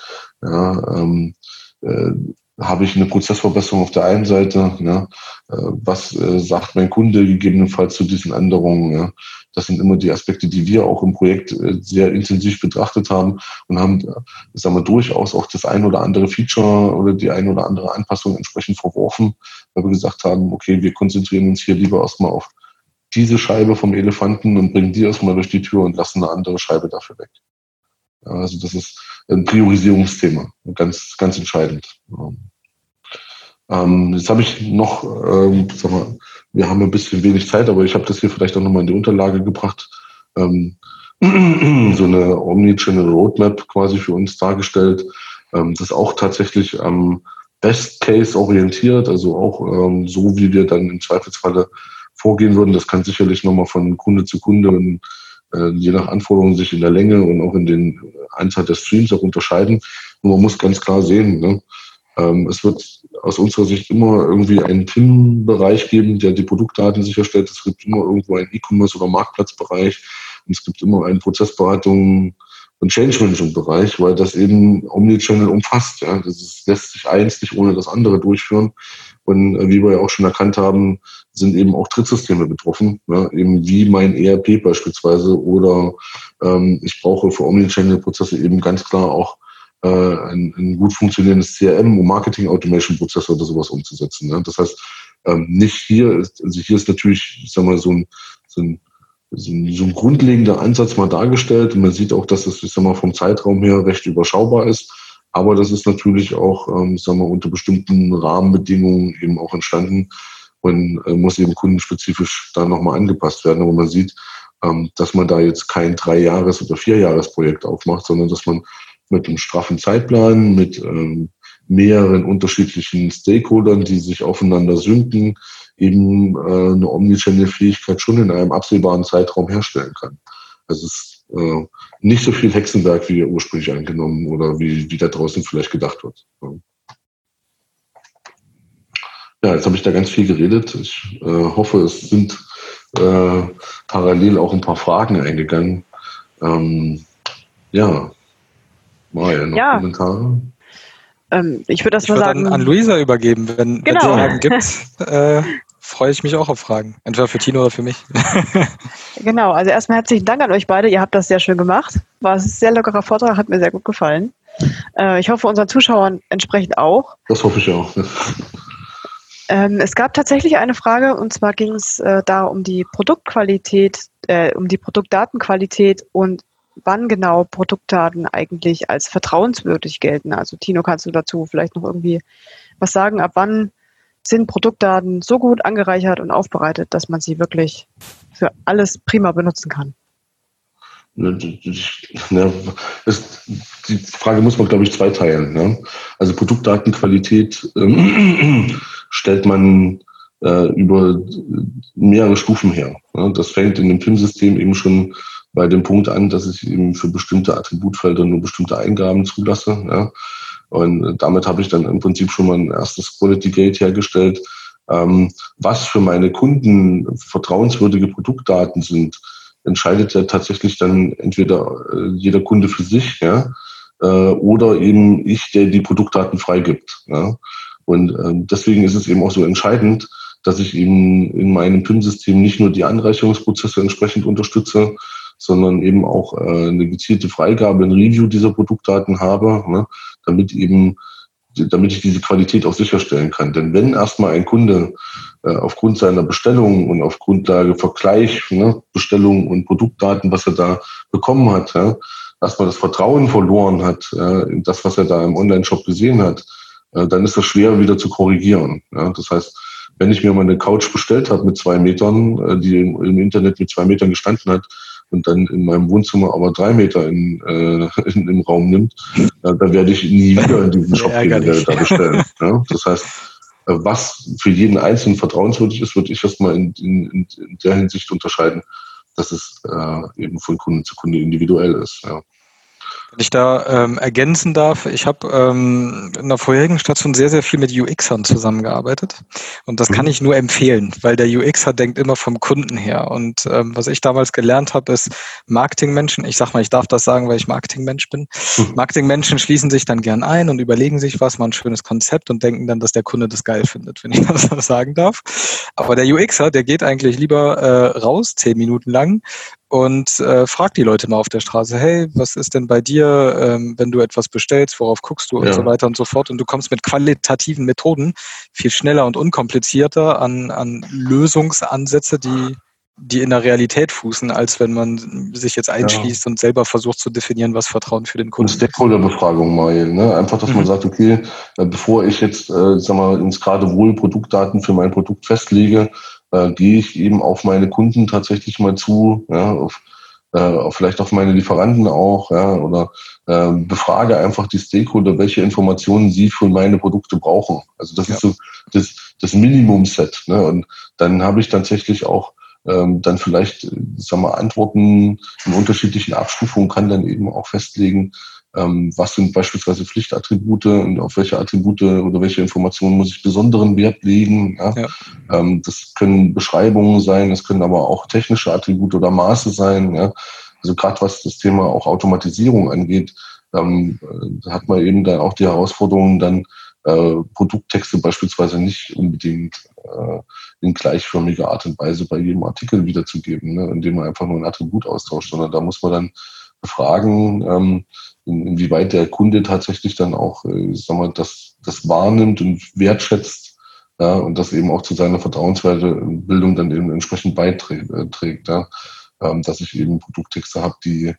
Speaker 2: Ja, ähm, äh, habe ich eine Prozessverbesserung auf der einen Seite, ja, äh, was äh, sagt mein Kunde gegebenenfalls zu diesen Änderungen. Ja. Das sind immer die Aspekte, die wir auch im Projekt äh, sehr intensiv betrachtet haben und haben, sagen wir, durchaus auch das ein oder andere Feature oder die ein oder andere Anpassung entsprechend verworfen, weil wir gesagt haben, okay, wir konzentrieren uns hier lieber erstmal auf diese Scheibe vom Elefanten und bringen die erstmal durch die Tür und lassen eine andere Scheibe dafür weg. Also das ist ein Priorisierungsthema, ganz, ganz entscheidend. Ähm, jetzt habe ich noch, ähm, sag mal, wir haben ein bisschen wenig Zeit, aber ich habe das hier vielleicht auch nochmal in die Unterlage gebracht. Ähm, so eine Omnichannel Roadmap quasi für uns dargestellt. Ähm, das auch tatsächlich am Best Case orientiert, also auch ähm, so, wie wir dann im Zweifelsfalle vorgehen würden. Das kann sicherlich nochmal von Kunde zu Kunde und äh, je nach Anforderungen sich in der Länge und auch in den Anzahl der Streams auch unterscheiden. Und man muss ganz klar sehen, ne? ähm, es wird aus unserer Sicht immer irgendwie einen PIM-Bereich geben, der die Produktdaten sicherstellt. Es gibt immer irgendwo einen E-Commerce- oder Marktplatzbereich und es gibt immer einen Prozessberatung und Change Management Bereich, weil das eben Omnichannel umfasst. Ja. Das ist, lässt sich eins nicht ohne das andere durchführen. Und äh, wie wir ja auch schon erkannt haben, sind eben auch Trittsysteme betroffen, ja, eben wie mein ERP beispielsweise oder ähm, ich brauche für Omnichannel-Prozesse eben ganz klar auch äh, ein, ein gut funktionierendes CRM, um Marketing-Automation-Prozesse oder sowas umzusetzen. Ja. Das heißt, ähm, nicht hier, ist, also hier ist natürlich, ich sag mal, so ein, so ein so ein grundlegender Ansatz mal dargestellt. Und man sieht auch, dass es, ich sag mal, vom Zeitraum her recht überschaubar ist. Aber das ist natürlich auch, ähm, sag mal, unter bestimmten Rahmenbedingungen eben auch entstanden und äh, muss eben kundenspezifisch da nochmal angepasst werden. Aber man sieht, ähm, dass man da jetzt kein Drei-Jahres- oder Vier-Jahres-Projekt aufmacht, sondern dass man mit einem straffen Zeitplan, mit ähm, mehreren unterschiedlichen Stakeholdern, die sich aufeinander synken, eben äh, eine Omnichannel-Fähigkeit schon in einem absehbaren Zeitraum herstellen kann. Also es ist äh, nicht so viel Hexenwerk, wie ursprünglich angenommen oder wie, wie da draußen vielleicht gedacht wird. Ja, jetzt habe ich da ganz viel geredet. Ich äh, hoffe, es sind äh, parallel auch ein paar Fragen eingegangen. Ähm, ja, Maja, noch ja. Kommentare?
Speaker 3: Ähm, ich würde das ich mal würd sagen. An, an Luisa übergeben, wenn genau. es Fragen gibt. Äh, freue ich mich auch auf Fragen. Entweder für Tino oder für mich.
Speaker 4: genau, also erstmal herzlichen Dank an euch beide. Ihr habt das sehr schön gemacht. War ein sehr lockerer Vortrag, hat mir sehr gut gefallen. Äh, ich hoffe, unseren Zuschauern entsprechend auch.
Speaker 2: Das hoffe ich auch.
Speaker 4: Ähm, es gab tatsächlich eine Frage und zwar ging es äh, da um die Produktqualität, äh, um die Produktdatenqualität und wann genau Produktdaten eigentlich als vertrauenswürdig gelten. Also Tino, kannst du dazu vielleicht noch irgendwie was sagen, ab wann sind Produktdaten so gut angereichert und aufbereitet, dass man sie wirklich für alles prima benutzen kann?
Speaker 2: Ne, ne, die Frage muss man, glaube ich, zweiteilen. Ne? Also Produktdatenqualität ähm, stellt man äh, über mehrere Stufen her. Das fängt in dem PIM-System eben schon bei dem Punkt an, dass ich eben für bestimmte Attributfelder nur bestimmte Eingaben zulasse. Und damit habe ich dann im Prinzip schon mal ein erstes Quality Gate hergestellt. Ähm, was für meine Kunden vertrauenswürdige Produktdaten sind, entscheidet ja tatsächlich dann entweder äh, jeder Kunde für sich, ja, äh, oder eben ich, der die Produktdaten freigibt. Ja. Und äh, deswegen ist es eben auch so entscheidend, dass ich eben in meinem PIM-System nicht nur die Anreicherungsprozesse entsprechend unterstütze, sondern eben auch äh, eine gezielte Freigabe, ein Review dieser Produktdaten habe, ne, damit eben damit ich diese Qualität auch sicherstellen kann. Denn wenn erstmal ein Kunde äh, aufgrund seiner Bestellung und auf Grundlage Vergleich, ne, Bestellung und Produktdaten, was er da bekommen hat, ja, erstmal das Vertrauen verloren hat äh, in das, was er da im Online-Shop gesehen hat, äh, dann ist das schwer wieder zu korrigieren. Ja. Das heißt, wenn ich mir mal eine Couch bestellt habe mit zwei Metern, äh, die im Internet mit zwei Metern gestanden hat, und dann in meinem Wohnzimmer aber drei Meter in, äh, in, im Raum nimmt, äh, da werde ich nie wieder in diesen Shop gehen, der da bestellen. Ja? Das heißt, äh, was für jeden Einzelnen vertrauenswürdig ist, würde ich erstmal in, in, in der Hinsicht unterscheiden, dass es äh, eben von Kunde zu Kunde individuell ist. Ja.
Speaker 3: Wenn ich da ähm, ergänzen darf, ich habe ähm, in der vorherigen Station sehr, sehr viel mit UXern zusammengearbeitet. Und das kann mhm. ich nur empfehlen, weil der UXer denkt immer vom Kunden her. Und ähm, was ich damals gelernt habe, ist Marketingmenschen, ich sag mal, ich darf das sagen, weil ich Marketingmensch bin. Mhm. Marketingmenschen schließen sich dann gern ein und überlegen sich was, mal ein schönes Konzept und denken dann, dass der Kunde das geil findet, wenn ich das sagen darf. Aber der UXer, der geht eigentlich lieber äh, raus, zehn Minuten lang, und äh, frag die Leute mal auf der Straße, hey, was ist denn bei dir, ähm, wenn du etwas bestellst, worauf guckst du und ja. so weiter und so fort. Und du kommst mit qualitativen Methoden viel schneller und unkomplizierter an, an Lösungsansätze, die, die in der Realität fußen, als wenn man sich jetzt einschließt ja. und selber versucht zu definieren, was Vertrauen für den Kunden ist.
Speaker 2: Stakeholder-Befragung mal, ne? Einfach, dass mhm. man sagt, okay, äh, bevor ich jetzt, äh, sag mal, ins gerade wohl Produktdaten für mein Produkt festlege, äh, gehe ich eben auf meine Kunden tatsächlich mal zu, ja, auf, äh, vielleicht auf meine Lieferanten auch, ja, oder äh, befrage einfach die Stakeholder, welche Informationen sie für meine Produkte brauchen. Also das ja. ist so das, das Minimum-Set. Ne? Und dann habe ich tatsächlich auch ähm, dann vielleicht, sagen wir, Antworten in unterschiedlichen Abstufungen, kann dann eben auch festlegen, was sind beispielsweise Pflichtattribute und auf welche Attribute oder welche Informationen muss ich besonderen Wert legen. Ja? Ja. Ähm, das können Beschreibungen sein, es können aber auch technische Attribute oder Maße sein. Ja? Also gerade was das Thema auch Automatisierung angeht, ähm, äh, hat man eben dann auch die Herausforderungen, dann äh, Produkttexte beispielsweise nicht unbedingt äh, in gleichförmiger Art und Weise bei jedem Artikel wiederzugeben, ne? indem man einfach nur ein Attribut austauscht, sondern da muss man dann befragen, ähm, in, inwieweit der Kunde tatsächlich dann auch, äh, sag mal, das, das wahrnimmt und wertschätzt ja, und das eben auch zu seiner Vertrauensbildung dann eben entsprechend beiträgt, äh, ja, ähm, dass ich eben Produkttexte habe, die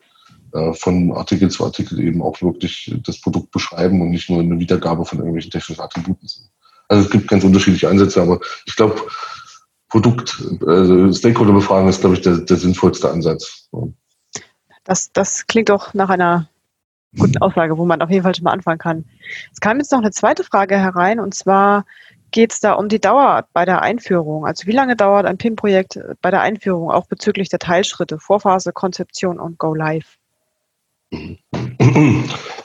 Speaker 2: äh, von Artikel zu Artikel eben auch wirklich das Produkt beschreiben und nicht nur eine Wiedergabe von irgendwelchen technischen Attributen sind. Also es gibt ganz unterschiedliche Ansätze, aber ich glaube, Produkt, äh, Stakeholder-Befragung ist, glaube ich, der, der sinnvollste Ansatz.
Speaker 4: Das, das klingt doch nach einer guten Aussage, wo man auf jeden Fall schon mal anfangen kann. Es kam jetzt noch eine zweite Frage herein und zwar geht es da um die Dauer bei der Einführung. Also wie lange dauert ein PIM-Projekt bei der Einführung, auch bezüglich der Teilschritte, Vorphase, Konzeption und Go Live?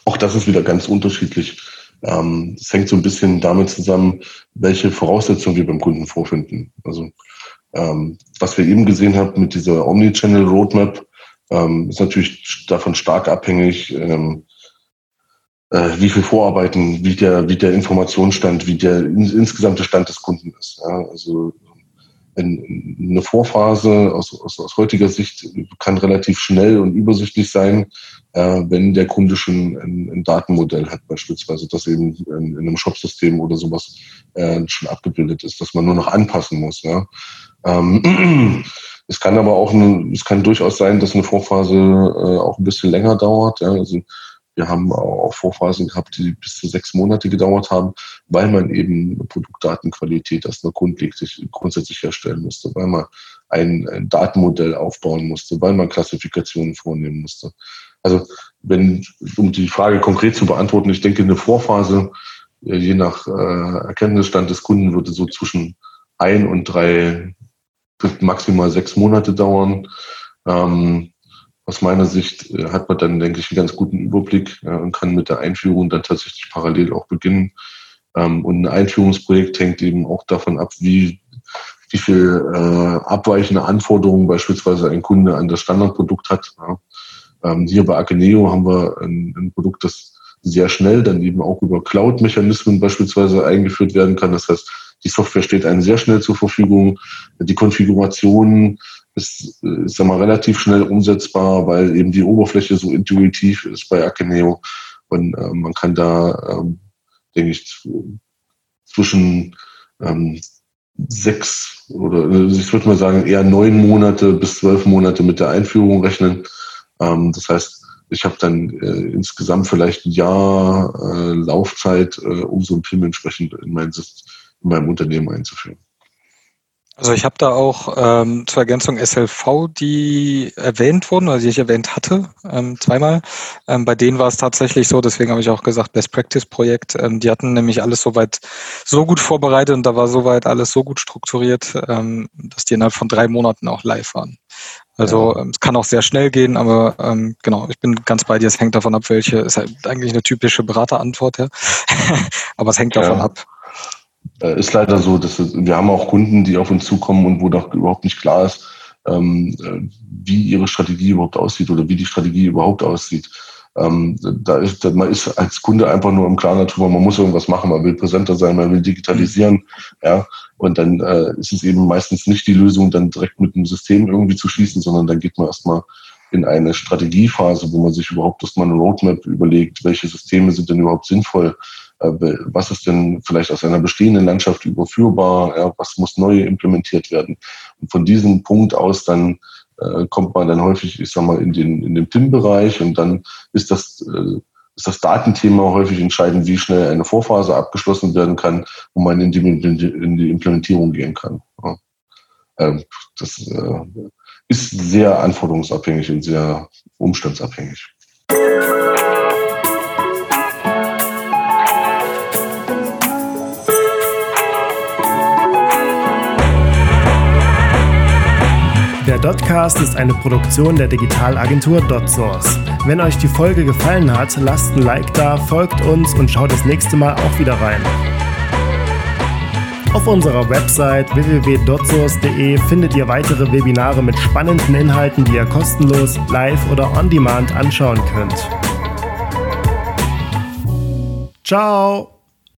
Speaker 2: Auch das ist wieder ganz unterschiedlich. Ähm, es hängt so ein bisschen damit zusammen, welche Voraussetzungen wir beim Kunden vorfinden. Also ähm, was wir eben gesehen haben mit dieser Omnichannel Roadmap, ähm, ist natürlich davon stark abhängig, ähm, äh, wie viel Vorarbeiten, wie der, wie der Informationsstand, wie der in, insgesamte Stand des Kunden ist. Ja? Also eine Vorphase aus, aus, aus heutiger Sicht kann relativ schnell und übersichtlich sein, äh, wenn der Kunde schon ein, ein, Datenmodell hat, beispielsweise, das eben in, in einem Shopsystem oder sowas äh, schon abgebildet ist, dass man nur noch anpassen muss. Ja? Ähm, Es kann aber auch, eine, es kann durchaus sein, dass eine Vorphase äh, auch ein bisschen länger dauert. Ja. Also Wir haben auch Vorphasen gehabt, die bis zu sechs Monate gedauert haben, weil man eben Produktdatenqualität erstmal grundlegend, grundsätzlich herstellen musste, weil man ein, Datenmodell aufbauen musste, weil man Klassifikationen vornehmen musste. Also wenn, um die Frage konkret zu beantworten, ich denke, eine Vorphase, äh, je nach äh, Erkenntnisstand des Kunden, würde so zwischen ein und drei, maximal sechs Monate dauern. Ähm, aus meiner Sicht äh, hat man dann, denke ich, einen ganz guten Überblick ja, und kann mit der Einführung dann tatsächlich parallel auch beginnen. Ähm, und ein Einführungsprojekt hängt eben auch davon ab, wie, wie viel äh, abweichende Anforderungen beispielsweise ein Kunde an das Standardprodukt hat. Ähm, hier bei Akeneo haben wir ein, Produkt, das sehr schnell dann eben auch über Cloud-Mechanismen beispielsweise eingeführt werden kann. Das heißt, die Software steht einem sehr schnell zur Verfügung. Die Konfiguration ist, ist sag mal, relativ schnell umsetzbar, weil eben die Oberfläche so intuitiv ist bei Akeneo. Und äh, man kann da, ähm, denke ich, zwischen ähm, sechs oder also ich würde mal sagen eher neun Monate bis zwölf Monate mit der Einführung rechnen. Ähm, das heißt, ich habe dann äh, insgesamt vielleicht ein Jahr äh, Laufzeit, äh, um so ein PIM entsprechend in, mein, in meinem Unternehmen einzuführen.
Speaker 3: Also ich habe da auch ähm, zur Ergänzung SLV, die erwähnt wurden, also die ich erwähnt hatte, ähm, zweimal. Ähm, bei denen war es tatsächlich so, deswegen habe ich auch gesagt, Best Practice Projekt. Ähm, die hatten nämlich alles soweit so gut vorbereitet und da war soweit alles so gut strukturiert, ähm, dass die innerhalb von drei Monaten auch live waren. Also ja. ähm, es kann auch sehr schnell gehen, aber ähm, genau, ich bin ganz bei dir, es hängt davon ab, welche, ist halt eigentlich eine typische Beraterantwort, ja. aber es hängt davon ja. ab.
Speaker 2: Äh, ist leider so, dass wir haben auch Kunden, die auf uns zukommen und wo doch überhaupt nicht klar ist, ähm, äh, wie ihre Strategie überhaupt aussieht oder wie die Strategie überhaupt aussieht. Ähm, da ist, man ist als Kunde einfach nur im Klaren darüber, man muss irgendwas machen, man will präsenter sein, man will digitalisieren, ja, und dann äh, ist es eben meistens nicht die Lösung, dann direkt mit dem System irgendwie zu schließen, sondern dann geht man erstmal in eine Strategiephase, wo man sich überhaupt erstmal eine Roadmap überlegt, welche Systeme sind denn überhaupt sinnvoll, was ist denn vielleicht aus einer bestehenden Landschaft überführbar, ja, was muss neu implementiert werden. Und von diesem Punkt aus dann äh, kommt man dann häufig, ich sag mal, in den, in den PIM-Bereich und dann ist das, äh, ist das Datenthema häufig entscheidend, wie schnell eine Vorphase abgeschlossen werden kann, wo man in die, in die Implementierung gehen kann. Ja. Ähm, das äh, ist sehr anforderungsabhängig und sehr umstandsabhängig.
Speaker 1: Der Dotcast ist eine Produktion der Digitalagentur DotSource. Wenn euch die Folge gefallen hat, lasst ein Like da, folgt uns und schaut das nächste Mal auch wieder rein. Auf unserer Website www.dotsource.de findet ihr weitere Webinare mit spannenden Inhalten, die ihr kostenlos, live oder on demand anschauen könnt. Ciao!